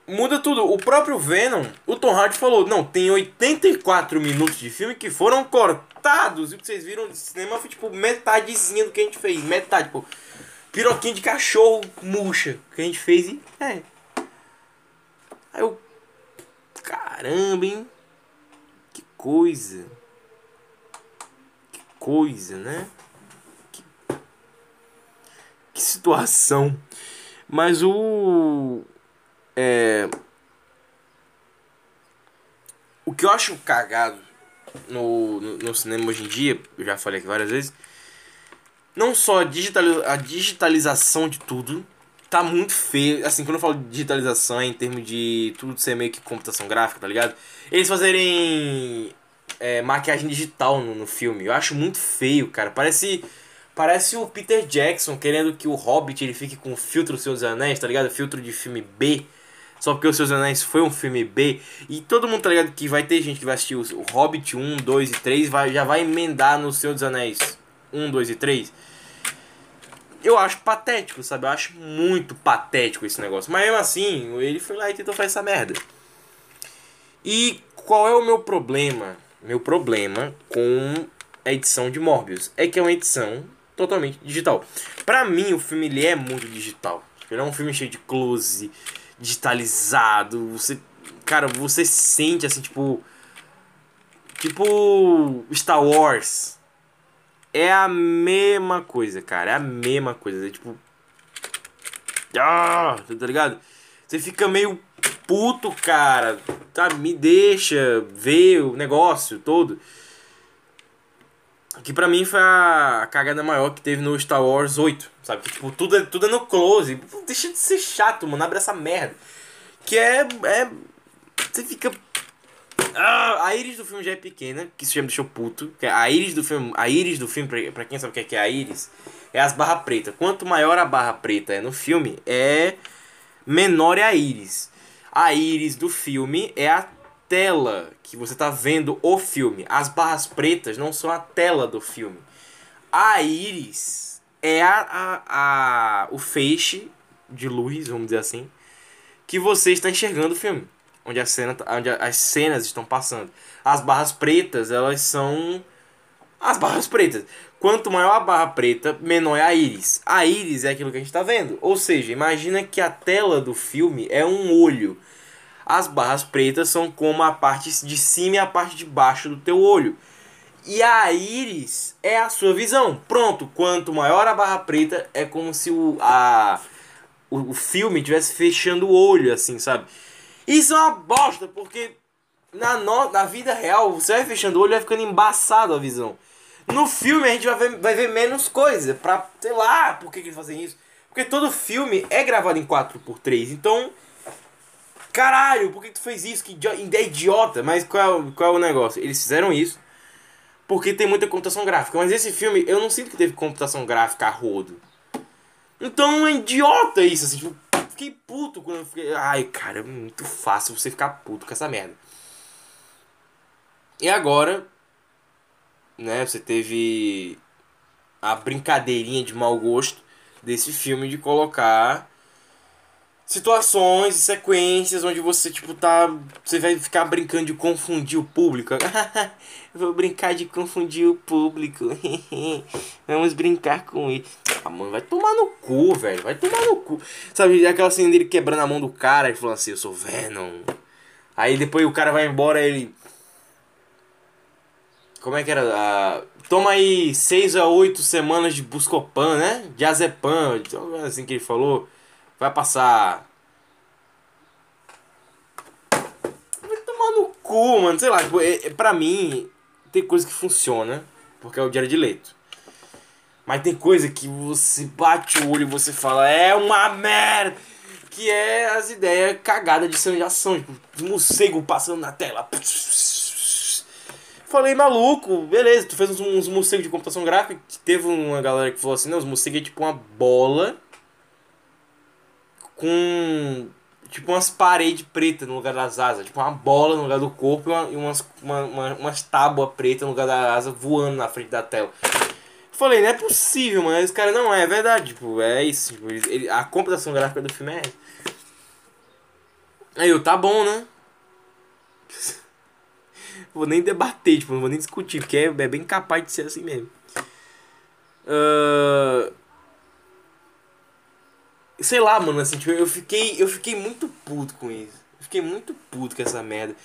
muda tudo. O próprio Venom, o Tom Hardy falou, não, tem 84 minutos de filme que foram cortados, e o que vocês viram no cinema foi, tipo, metadezinha do que a gente fez, metade, tipo, piroquinha de cachorro murcha, que a gente fez e, é. Aí eu, Caramba, hein? Que coisa. Que coisa, né? Que, situação. Mas o. É. O que eu acho cagado no, no, no cinema hoje em dia, eu já falei aqui várias vezes, não só a, digitali a digitalização de tudo, tá muito feio. Assim, quando eu falo digitalização é em termos de tudo ser meio que computação gráfica, tá ligado? Eles fazerem é, maquiagem digital no, no filme. Eu acho muito feio, cara. Parece. Parece o Peter Jackson querendo que o Hobbit ele fique com o filtro dos Seus Anéis, tá ligado? Filtro de filme B. Só porque os Seus Anéis foi um filme B. E todo mundo tá ligado que vai ter gente que vai assistir o, Hobbit 1, 2 e 3, vai, já vai emendar no Senhor dos Anéis 1, 2 e 3 eu acho patético, sabe? Eu acho muito patético esse negócio. Mas mesmo assim, ele foi lá e tentou fazer essa merda. E qual é o meu problema? Meu problema com a edição de Morbius é que é uma edição totalmente digital. Pra mim, o filme ele é muito digital. Ele é um filme cheio de close, digitalizado. Você, cara, você sente assim, tipo, tipo Star Wars. É a mesma coisa, cara. É a mesma coisa. É tipo. Ah, tá ligado? Você fica meio puto, cara. Tá, me deixa ver o negócio todo. Que pra mim foi a cagada maior que teve no Star Wars 8. Sabe? Que tipo, tudo é, tudo é no close. Deixa de ser chato, mano. Abre essa merda. Que é. é você fica ah, a íris do filme já é pequena, que isso já me deixou puto. Que A íris do filme, a íris do filme, pra, pra quem sabe o que é, que é a íris, é as barras pretas. Quanto maior a barra preta é no filme, é menor é a íris. A íris do filme é a tela que você tá vendo o filme. As barras pretas não são a tela do filme. A íris é a, a, a o feixe de luz, vamos dizer assim, que você está enxergando o filme onde, a cena, tá- onde as cenas estão passando. As barras pretas, elas são as barras pretas. Quanto maior a barra preta, menor é a íris. A íris é aquilo que a gente está vendo. Ou seja, imagina que a tela do filme é um olho. As barras pretas são como a parte de cima e a parte de baixo do teu olho. E a íris é a sua visão. Pronto, quanto maior a barra preta, é como se o, a, o, o filme estivesse fechando o olho, assim, sabe? Isso é uma bosta, porque na, no, na vida real, você vai fechando o olho e vai ficando embaçado a visão. No filme a gente vai ver, vai ver menos coisa, pra, sei lá, por que, que eles fazem isso. Porque todo filme é gravado em 4x3, então caralho, por que tu fez isso? Que ideia idiota. Mas qual é, qual é o negócio? Eles fizeram isso porque tem muita computação gráfica. Mas esse filme, eu não sinto que teve computação gráfica a rodo. Então é idiota isso, assim, tipo, fiquei puto quando eu fiquei. Ai, cara, é muito fácil você ficar puto com essa merda. E agora, né, você teve a brincadeirinha de mau gosto desse filme de colocar situações e sequências onde você, tipo, tá. Você vai ficar brincando de confundir o público. *laughs* Vou brincar de confundir o público. *laughs* Vamos brincar com ele. Ah, mano, vai tomar no cu, velho. Vai tomar no cu. Sabe, aquela cena dele quebrando a mão do cara e falando assim, eu sou Venom. Aí depois o cara vai embora ele. Como é que era? Ah, toma aí 6 a 8 semanas de Buscopan, né? De Azepam, assim que ele falou. Vai passar. Vai tomar no cu, mano. Sei lá, tipo, é, é, pra mim, tem coisa que funciona, porque é o diário de leito. Mas tem coisa que você bate o olho e você fala, é uma merda! Que é as ideias cagadas de cena de ação, tipo, os morcegos passando na tela. Falei, maluco, beleza, tu fez uns, uns morcegos de computação gráfica. Teve uma galera que falou assim, não, os morcegos é tipo uma bola com tipo umas paredes pretas no lugar das asas, tipo uma bola no lugar do corpo e, uma, e umas, uma, uma, umas tábuas pretas no lugar da asa voando na frente da tela. Falei, não é possível, mano. Os caras, não, é verdade, tipo, é isso. Tipo, ele- a computação gráfica do filme é essa. Aí eu, tá bom, né? *laughs* vou nem debater, tipo, não vou nem discutir, porque é, é bem capaz de ser assim mesmo. Ahn, Sei lá, mano, assim, tipo, eu fiquei, eu fiquei muito puto com isso. Eu fiquei muito puto com essa merda.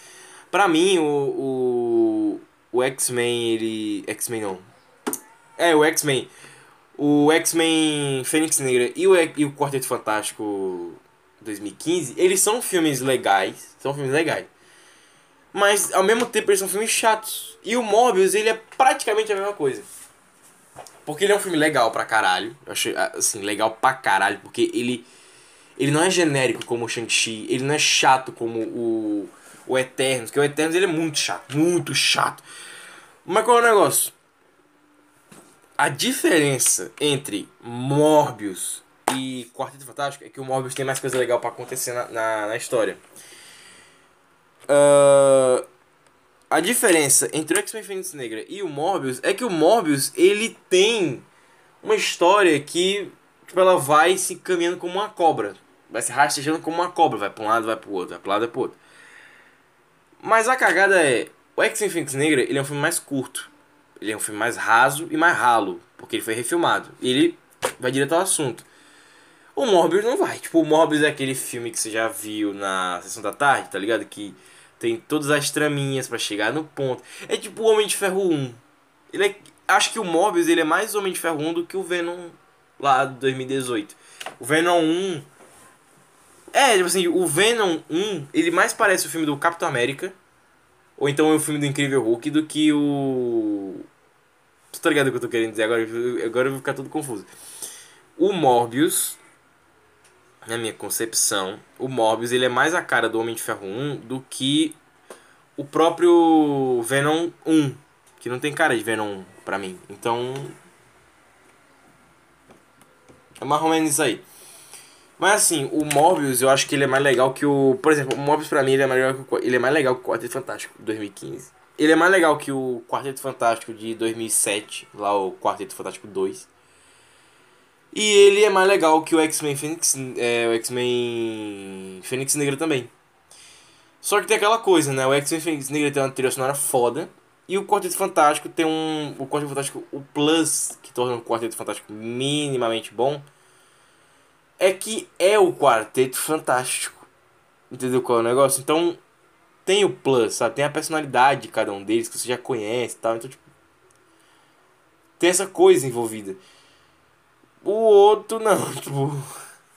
Pra mim, o, o, o X-Men, ele... X-Men não. É, o X-Men. O X-Men Fênix Negra e o, e o Quarteto Fantástico 2015, eles são filmes legais. São filmes legais. Mas, ao mesmo tempo, eles são filmes chatos. E o Morbius, ele é praticamente a mesma coisa. Porque ele é um filme legal pra caralho. Eu achei, assim, legal pra caralho. Porque ele. Ele não é genérico como o Shang-Chi. Ele não é chato como o. O Eternos. Porque o Eternos ele é muito chato. Muito chato. Mas qual é o negócio? A diferença entre Morbius e Quarteto Fantástico é que o Morbius tem mais coisa legal pra acontecer na, na, na história. Ah, a diferença entre o X-Men Fênix Negra e o Morbius é que o Morbius, ele tem uma história que tipo, ela vai se caminhando como uma cobra. Vai se rastejando como uma cobra. Vai pra um lado, vai pro outro, vai pro lado, vai pro outro. Mas a cagada é... O X-Men Fênix Negra, ele é um filme mais curto. Ele é um filme mais raso e mais ralo. Porque ele foi refilmado. E ele vai direto ao assunto. O Morbius não vai. Tipo, o Morbius é aquele filme que você já viu na Sessão da Tarde, tá ligado? Que tem todas as traminhas pra chegar no ponto. É tipo o Homem de Ferro 1. Ele é, acho que o Morbius ele é mais Homem de Ferro 1 do que o Venom lá de 2018. O Venom 1 é, tipo assim, o Venom 1, ele mais parece o filme do Capitão América ou então é o filme do Incrível Hulk do que o Tu tá ligado o que eu tô querendo dizer agora? Agora eu vou ficar tudo confuso. O Morbius na minha concepção, o Morbius ele é mais a cara do Homem de Ferro 1 do que o próprio Venom 1, que não tem cara de Venom 1 pra mim. Então é mais ou menos isso aí. Mas assim, o Morbius eu acho que ele é mais legal que o, por exemplo, o Morbius pra mim ele é mais legal que o, ele é mais legal que o Quarteto Fantástico de 2015. Ele é mais legal que o Quarteto Fantástico de 2007, lá o Quarteto Fantástico 2. E ele é mais legal que o X-Men Fênix, é, o X-Men Fênix Negra também. Só que tem aquela coisa, né? O X-Men Fênix Negra tem uma trilha sonora foda. E o Quarteto Fantástico tem um. O Quarteto Fantástico, o plus que torna o Quarteto Fantástico minimamente bom. É que é o Quarteto Fantástico. Entendeu qual é o negócio? Então tem o plus, sabe? Tem a personalidade de cada um deles que você já conhece e tal. Então, tipo. Tem essa coisa envolvida. O outro não, *laughs* tipo.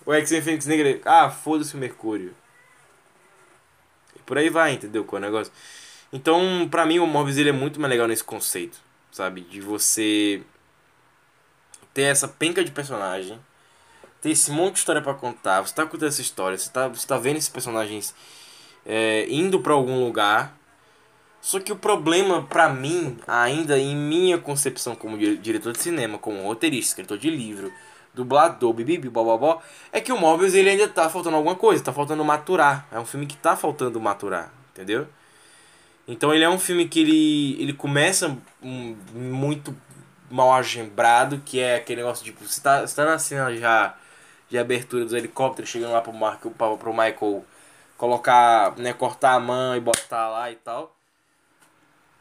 O X-Men Fênix Negra. Ah, foda-se o Mercúrio. E por aí vai, entendeu? É o negócio? Então, pra mim, o Morbius ele é muito mais legal nesse conceito, sabe? De você ter essa penca de personagem, ter esse monte de história pra contar. Você tá contando essa história, você tá, você tá vendo esses personagens é, indo pra algum lugar. Só que o problema, pra mim, ainda em minha concepção como di- diretor de cinema, como roteirista, escritor de livro, dublador, bibibi, bobobó, é que o Morbius ele ainda tá faltando alguma coisa, tá faltando maturar. É um filme que tá faltando maturar, entendeu? Então ele é um filme que ele, ele começa muito mal agembrado, que é aquele negócio tipo, você tá, você tá na cena já de abertura dos helicópteros chegando lá pro, pra, pro Michael colocar, né, cortar a mão e botar lá e tal.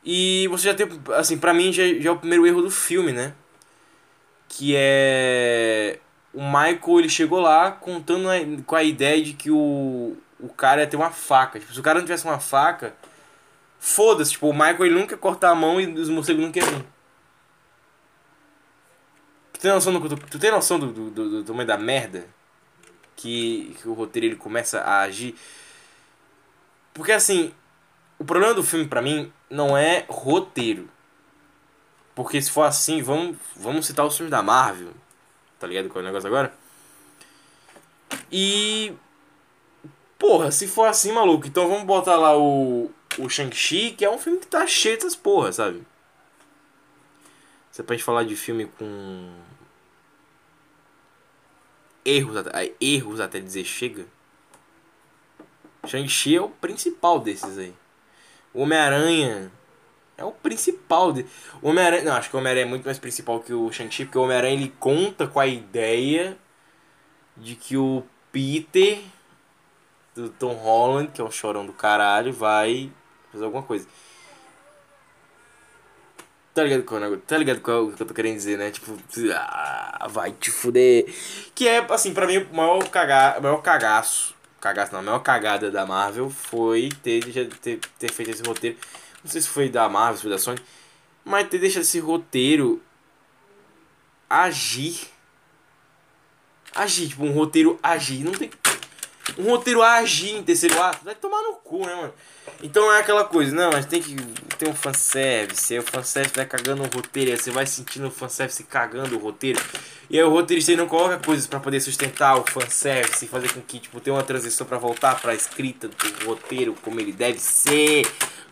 E você já tem, assim, pra mim já, já é o primeiro erro do filme, né? Que é. O Michael ele chegou lá contando com a ideia de que o, o cara ia ter uma faca. Tipo, se o cara não tivesse uma faca, foda-se. Tipo, o Michael ele nunca ia cortar a mão e os morcegos nunca iam vir. Tu tem noção do, tu, tu tem noção do, do, do, do tamanho da merda? Que, que o roteiro ele começa a agir. Porque assim, o problema do filme pra mim não é roteiro. Porque se for assim, vamos, vamos citar os filmes da Marvel. Tá ligado qual é o negócio agora? E. Porra, se for assim, maluco, então vamos botar lá o. O Shang-Chi, que é um filme que tá cheio dessas porra, sabe? Você pode falar de filme com. Erros, até- erros até dizer chega. Shang-Chi é o principal desses aí. O Homem-Aranha é o principal. De... O Homem-Aranha. Não, acho que o Homem-Aranha é muito mais principal que o Shang-Chi, porque o Homem-Aranha ele conta com a ideia de que o Peter do Tom Holland, que é um chorão do caralho, vai fazer alguma coisa. Tá ligado é o tá ligado é o que eu tô querendo dizer, né? Tipo, ah, vai te fuder. Que é, assim, pra mim, o maior, caga... o maior cagaço. Cagaço não, a maior cagada da Marvel foi ter, ter, ter feito esse roteiro. Não sei se foi da Marvel, se foi da Sony. Mas ter deixado esse roteiro agir. Agir, tipo, um roteiro agir. Não tem. Um roteiro agir em terceiro ato. Vai tomar no cu, né, mano? Então é aquela coisa, não, mas tem que ter um fanservice. Aí o fanservice vai cagando o roteiro. Aí você vai sentindo o fanservice cagando o roteiro. E aí o roteirista não coloca coisas pra poder sustentar o fanservice e fazer com que, tipo, tenha uma transição pra voltar pra escrita do roteiro como ele deve ser,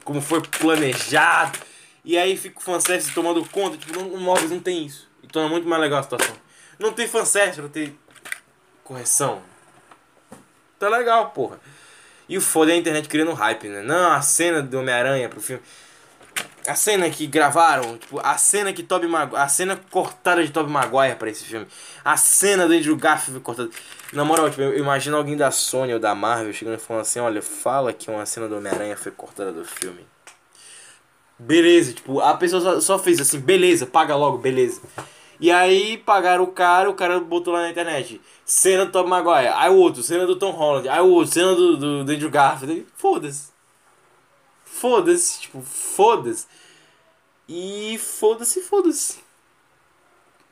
como foi planejado. E aí fica o fanservice tomando conta, tipo, no Móveis não tem isso. E torna muito mais legal a situação. Não tem fanservice, não tem correção. Tá legal, porra. E o foda é a internet criando hype, né? Não, a cena do Homem-Aranha pro filme. A cena que gravaram, tipo, a cena que Tobey Maguire, a cena cortada de Tobey Maguire pra esse filme. A cena do Andrew Garfield cortada. Na moral, tipo, eu imagino alguém da Sony ou da Marvel chegando e falando assim, olha, fala que uma cena do Homem-Aranha foi cortada do filme. Beleza, tipo, a pessoa só, só fez assim, beleza, paga logo, beleza. E aí pagaram o cara, o cara botou lá na internet. Cena do Tom Maguire, aí o outro, cena do Tom Holland, aí o outro, cena do, do, do Andrew Garfield. Foda-se. Foda-se, tipo, foda-se. E foda-se, foda-se.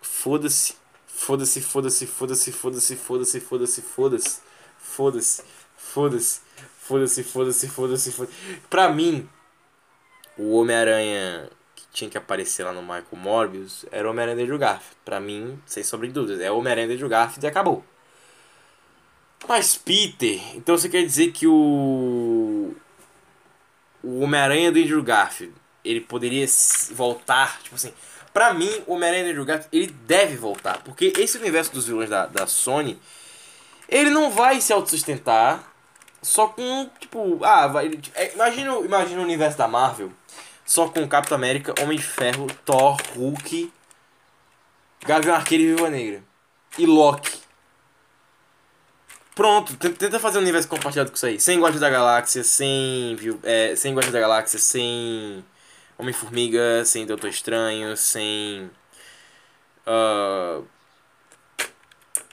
Foda-se. Foda-se, foda-se, foda-se, foda-se, foda-se, foda-se, foda-se. Foda-se. Foda-se. Foda-se, foda-se, foda-se, foda-se. Pra mim, o Homem-Aranha tinha que aparecer lá no Michael Morbius era o Homem-Aranha Andrew Garfield. Pra mim, sem sombra dúvidas, é o Homem-Aranha Andrew Garfield e acabou. Mas Peter, então você quer dizer que o o Homem-Aranha do Andrew Garfield, ele poderia voltar, tipo assim, pra mim, o Homem-Aranha do Andrew Garfield, ele deve voltar, porque esse universo dos vilões da, da Sony, ele não vai se autossustentar só com, tipo, ah, vai, é, imagina, imagina o universo da Marvel, só com Capitão América, Homem de Ferro, Thor, Hulk, Gavião Arqueiro e Viúva Negra, e Loki. Pronto, tenta fazer um universo compartilhado com isso aí. Sem Guardiões da Galáxia, sem. É, sem Guardiões da Galáxia, sem. Homem-Formiga, sem Doutor Estranho, sem. ah,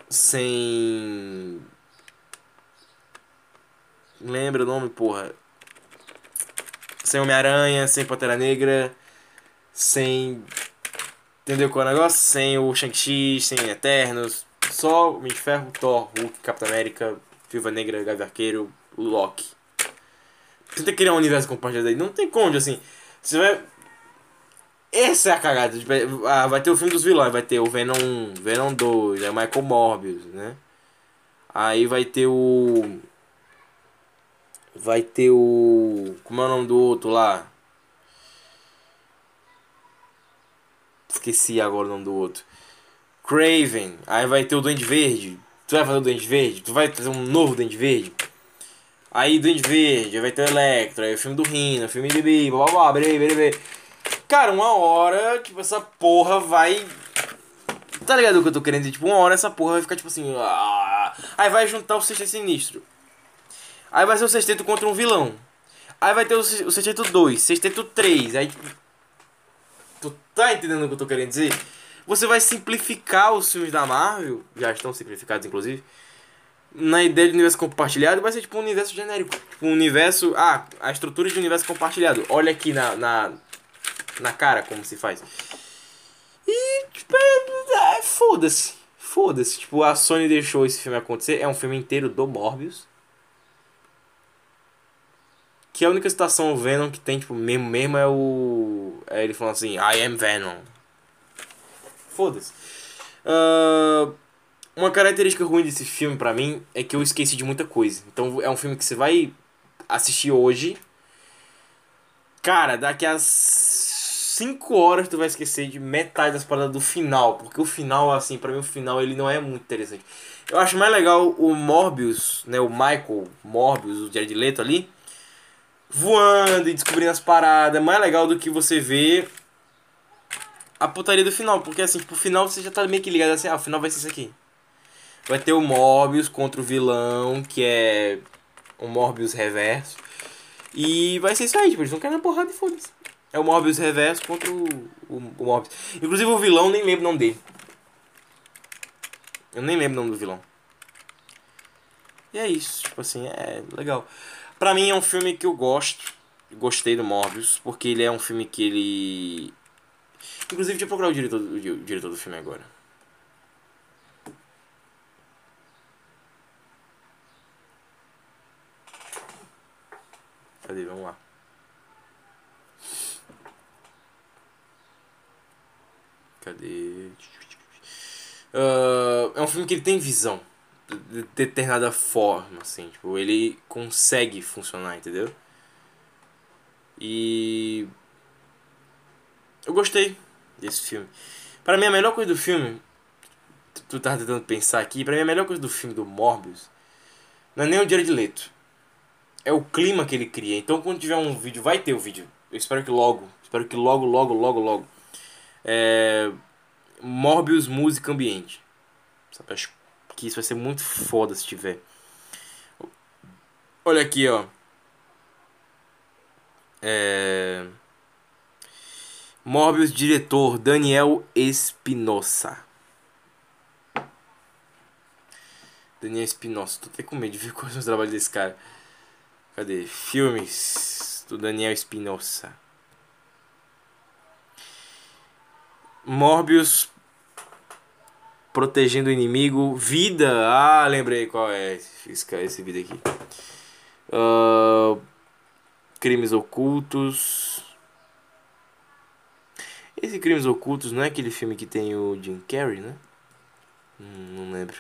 sem. Lembra o nome, porra? Sem Homem-Aranha, sem Pantera Negra, sem. Entendeu qual é o negócio? Sem o Shang-Chi, sem Eternos. Só de Ferro, Thor, Hulk, Capitão América, Viúva Negra, Gavião Arqueiro, Loki. Tenta criar um universo compartilhado aí. Não tem como, assim. Você vai. Essa é a cagada. Tipo, é- ah, vai ter o filme dos vilões. Vai ter o Venom 1, Venom 2, é o Michael Morbius, né? Aí vai ter o. Vai ter o. Como é o nome do outro lá? Esqueci agora o nome do outro. Craven. Aí vai ter o Duende Verde. Tu vai fazer o Duende Verde? Tu vai fazer um novo Duende Verde? Aí Duende Verde, aí vai ter o Electro, aí o filme do Rino, o filme de Bi, blá blá blá, blá, blá. Cara, uma hora, tipo, essa porra vai. Tá ligado o que eu tô querendo dizer? Tipo, uma hora essa porra vai ficar tipo assim. ah. Aí vai juntar o Sexteto Sinistro. Aí vai ser o Sexteto contra um vilão. Aí vai ter o, Sexteto 2, Sexteto 3. Aí. Tu tá entendendo o que eu tô querendo dizer? Você vai simplificar os filmes da Marvel, já estão simplificados inclusive, na ideia de universo compartilhado, vai ser tipo um universo genérico. Tipo um universo. Ah, a estrutura de universo compartilhado. Olha aqui na, na, na cara como se faz. E, tipo, é, é, foda-se. Foda-se. Tipo, a Sony deixou esse filme acontecer. É um filme inteiro do Morbius. Que a única citação Venom que tem, tipo, mesmo, mesmo é o. É ele falando assim, I am Venom. Foda-se. Ah, uma característica ruim desse filme pra mim é que eu esqueci de muita coisa. Então é um filme que você vai assistir hoje. Cara, daqui a 5 horas tu vai esquecer de metade das paradas do final. Porque o final, assim, pra mim o final ele não é muito interessante. Eu acho mais legal o Morbius, né? O Michael Morbius, o Jared Leto ali. Voando e descobrindo as paradas. É mais legal do que você ver a putaria do final. Porque assim, tipo, o final você já tá meio que ligado assim, ah, o final vai ser isso aqui. Vai ter o Morbius contra o vilão, que é o Morbius reverso. E vai ser isso aí, tipo, eles não querem na porrada e foda-se. É o Morbius reverso contra o, o, o Morbius. Inclusive o vilão, nem lembro o nome dele. Eu nem lembro o nome do vilão. E é isso, tipo assim, é legal. Pra mim é um filme que eu gosto. Gostei do Morbius, porque ele é um filme que ele. Inclusive, deixa eu procurar o diretor, o di- o diretor do filme agora. Cadê? Vamos lá. Cadê? Ah, é um filme que ele tem visão de determinada forma, assim, tipo, ele consegue funcionar, entendeu? E eu gostei desse filme. Para mim a melhor coisa do filme, tu- tava tentando pensar aqui, para mim a melhor coisa do filme do Morbius não é nem o Jared Leto. É o clima que ele cria. Então quando tiver um vídeo, vai ter o vídeo. Eu espero que logo, espero que logo, logo, logo, logo. É Morbius música ambiente. Sabe? Acho que isso vai ser muito foda se tiver. Olha aqui, ó. É... Morbius diretor Daniel Espinosa. Daniel Espinosa. Tô até com medo de ver *laughs* quais são os trabalhos desse cara. Cadê? Filmes do Daniel Espinosa. Morbius protegendo o inimigo. Vida. Ah, lembrei qual é esse, esse vídeo aqui. Ah, crimes ocultos. Esse Crimes Ocultos não é aquele filme que tem o Jim Carrey, né? Hum, não lembro.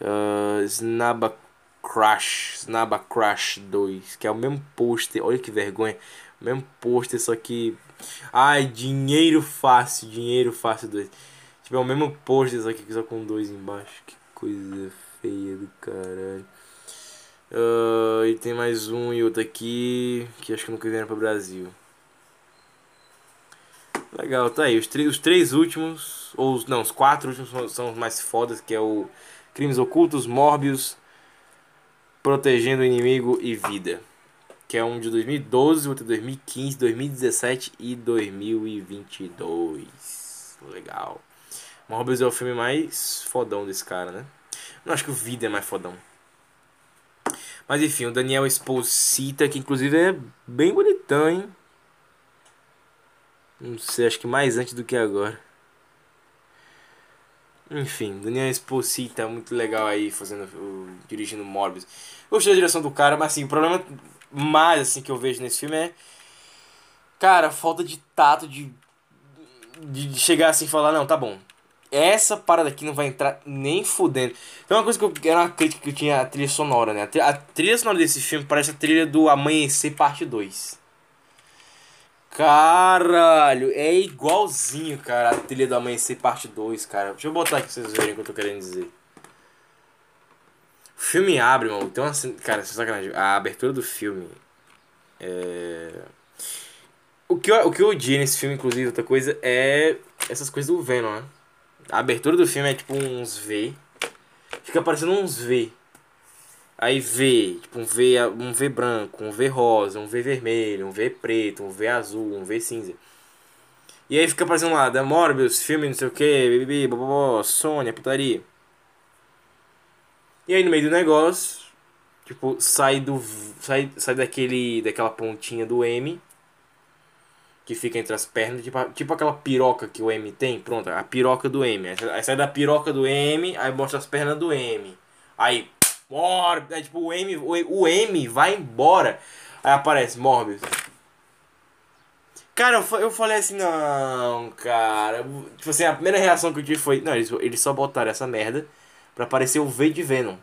Uh, Snaba Crash. Snaba Crash 2. Que é o mesmo pôster. Olha que vergonha. O mesmo pôster, só que. Ai, dinheiro fácil. Dinheiro fácil 2. Tipo, é o mesmo pôster, só que só com dois embaixo. Que coisa feia do caralho. Ah, e tem mais um e outro aqui. Que acho que nunca vieram pro Brasil. Legal, tá aí. Os, os três últimos, ou os, não, os quatro últimos são, são os mais fodas, que é o Crimes Ocultos, Morbius, Protegendo o Inimigo e Vida. Que é um de 2012, outro de 2015, 2017 e 2022. Legal. Morbius é o filme mais fodão desse cara, né? Não acho que o Vida é mais fodão. Mas enfim, o Daniel Esposita, que inclusive é bem bonitão, hein? Não sei, acho que mais antes do que agora. Enfim, Daniel Esposita, muito legal aí, fazendo, o- dirigindo Morbius. Gostei da direção do cara, mas assim, o problema mais assim que eu vejo nesse filme é. Cara, falta de tato de, de, de chegar assim e falar, não, tá bom. Essa parada aqui não vai entrar nem fudendo. Então uma coisa que eu era uma crítica que eu tinha a trilha sonora, né? A trilha, sonora desse filme parece a trilha do Amanhecer Parte 2. Caralho, é igualzinho, cara, a trilha do Amanhecer Parte 2, cara. Deixa eu botar aqui pra vocês verem o que eu tô querendo dizer. O filme abre, mano. Então, assim, cara, sem sacanagem. A abertura do filme. É. O que, eu, o que eu odiei nesse filme, inclusive, outra coisa, é essas coisas do Venom, né? A abertura do filme é tipo uns V. Fica parecendo uns V. Aí V, tipo um V, um v branco, um V rosa, um V vermelho, um V preto, um V azul, um V cinza. E aí fica parecendo lá, da Morbius, filme não sei o que, bibi, bobó, Sônia, putaria. E aí no meio do negócio, tipo, sai do. sai, sai daquele. daquela pontinha do M que fica entre as pernas, tipo, tipo aquela piroca que o M tem, pronto, a piroca do M. Aí sai da piroca do M, aí mostra as pernas do M. Aí, Morbius, é, tipo, o M, o M vai embora. Aí aparece Morbius. Cara, eu, eu falei assim, não, cara. Tipo assim, a primeira reação que eu tive foi, não, eles, eles só botaram essa merda pra aparecer o V de Venom.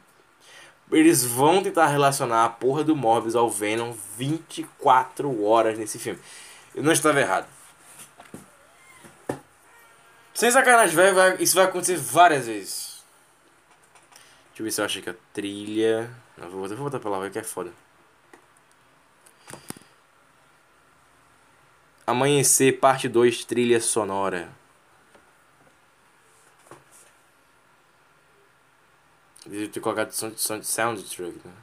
Eles vão tentar relacionar a porra do Morbius ao Venom 24 horas nesse filme. Eu não estava errado. Sem sacanagem, vai, isso vai acontecer várias vezes. Deixa eu ver se eu acho que a trilha. Não, vou, vou botar pra lá, vai que é foda. Amanhecer, parte 2, trilha sonora. Devia ter colocado sound, sound, soundtrack, né?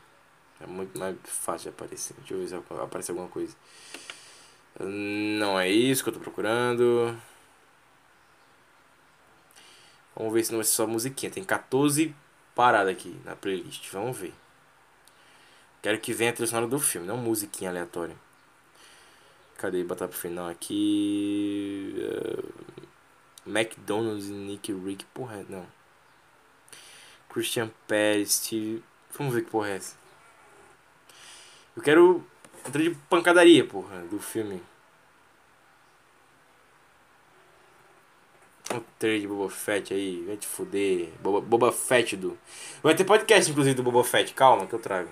É muito mais fácil de aparecer. Deixa eu ver se aparece alguma coisa. Não é isso que eu tô procurando. Vamos ver se não ser só musiquinha. Tem 14 paradas aqui na playlist. Vamos ver. Quero que venha a trilha sonora do filme, não musiquinha aleatória. Cadê? Botar pro final aqui. Uh, McDonald's e Nick Rick. Porra, não. Christian Pérez, Steve. Vamos ver que porra é essa. Eu quero Entra de pancadaria, porra, do filme. O trailer de Boba Fett aí, vai te fuder. Boba, Boba Fett do. Vai ter podcast, inclusive, do Boba Fett. Calma que eu trago.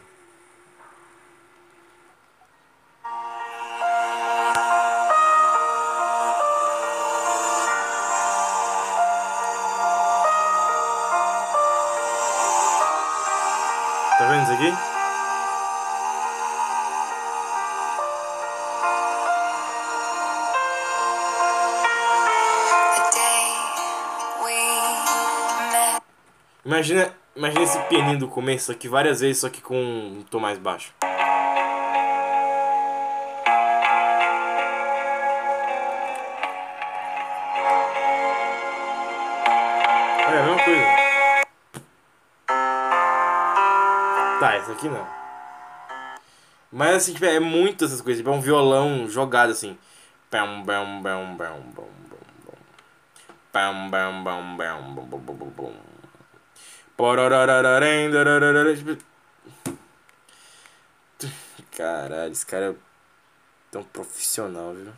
Tá vendo isso aqui? Imagina, imagina esse pianinho do começo aqui várias vezes, só que com um tom mais baixo. É a mesma coisa. Tá, esse aqui não. Mas assim, tipo, é muito essas coisas. Tipo, é um violão jogado assim. Bam, bam, bam. Bam, bam, bam, bam, bam, bam, bam, bam. Caralho, esse cara é tão profissional, viu?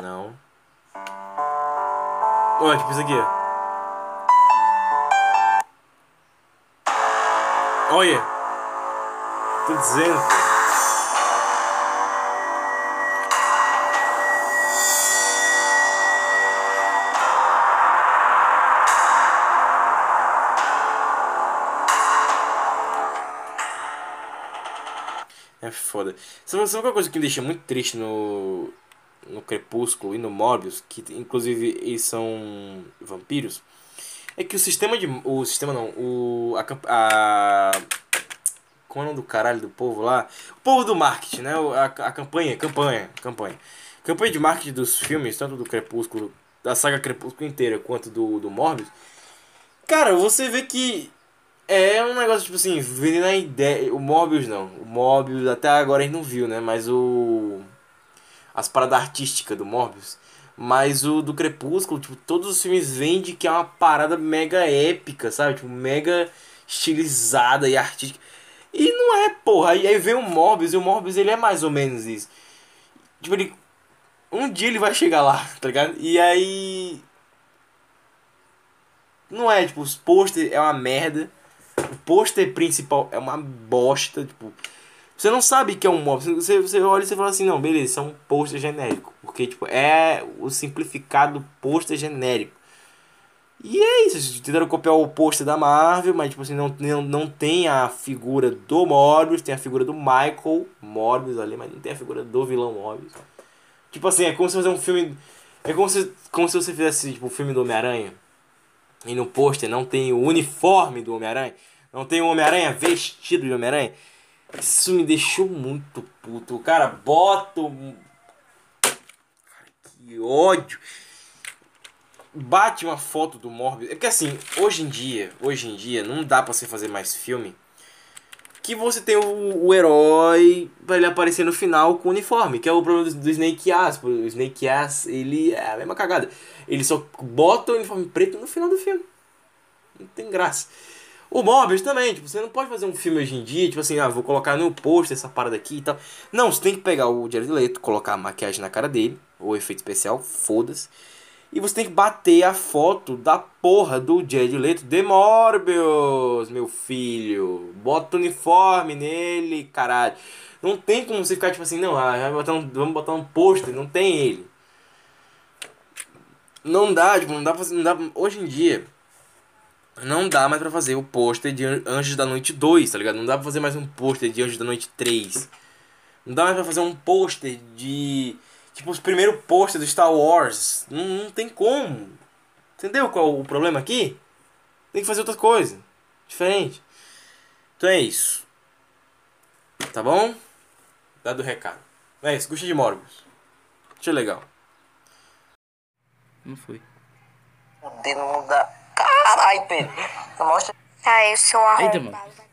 Não. Olha, tipo isso aqui. Olha! Tô dizendo, É foda. Sabe, sabe uma coisa que me deixa muito triste no, no Crepúsculo e no Morbius, que inclusive eles são vampiros, é que o sistema de. O sistema não, o. A. a como é o nome do caralho do povo lá? O povo do marketing, né? A, a campanha, campanha, campanha. Campanha de marketing dos filmes, tanto do Crepúsculo, da saga Crepúsculo inteira, quanto do, do Morbius. Cara, você vê que é um negócio, tipo assim, vendendo a ideia. O Mobius não. O Mobius até agora a gente não viu, né? Mas o. As paradas artísticas do Morbius. Mas o do Crepúsculo, tipo, todos os filmes vendem que é uma parada mega épica, sabe? Tipo, mega estilizada e artística. E não é, porra. Aí, aí vem o Morbius, e o Morbius ele é mais ou menos isso. Tipo, ele. Um dia ele vai chegar lá, *laughs* tá ligado? E aí. Não é, tipo, os pôster é uma merda. O pôster principal é uma bosta, tipo. Você não sabe que é um mob. Você, você olha e você fala assim, não, beleza, é um pôster genérico. Porque, tipo, é o simplificado pôster genérico. E é isso, tentaram copiar o pôster da Marvel, mas tipo assim, não, não, não tem a figura do Morbius, tem a figura do Michael Morbius ali, mas não tem a figura do vilão Morbius. Tipo assim, é como se fazer um filme. É como se, como se você fizesse tipo, o filme do Homem-Aranha. E no pôster não tem o uniforme do Homem-Aranha. Não tem o Homem-Aranha vestido de Homem-Aranha. Isso me deixou muito puto. O cara bota. o- Cara, que ódio. Bate uma foto do Morbius. É que assim, hoje em dia, hoje em dia, não dá pra você fazer mais filme. Que você tem o, o herói pra ele aparecer no final com o uniforme, que é o problema do, do Snake Ass. O Snake Ass, ele é a mesma cagada. Ele só bota o uniforme preto no final do filme. Não tem graça. O Morbius também, tipo, você não pode fazer um filme hoje em dia, tipo assim, ah, vou colocar no pôster essa parada aqui e tal. Não, você tem que pegar o Jared Leto, colocar a maquiagem na cara dele, ou efeito especial, foda-se. E você tem que bater a foto da porra do Jared Leto de Morbius, meu filho. Bota o uniforme nele, caralho. Não tem como você ficar tipo assim, não, ah, botar um- vamos botar um pôster, não tem ele. Não dá, tipo, não dá pra fazer, não dá, hoje em dia, não dá mais pra fazer o pôster de An- Anjos da Noite 2, tá ligado? Não dá pra fazer mais um pôster de Anjos da Noite 3. Não dá mais pra fazer um pôster de. Tipo, os primeiros pôster do Star Wars. Não, não tem como. Entendeu qual o problema aqui? Tem que fazer outra coisa. Diferente. Então é isso. Tá bom? Dado o recado. É isso, gostei de Morbius. Achei legal. Não foi. O dedo não dá. Caralho, Pedro. Mostra. Aí, seu Eita, arrombado. mano.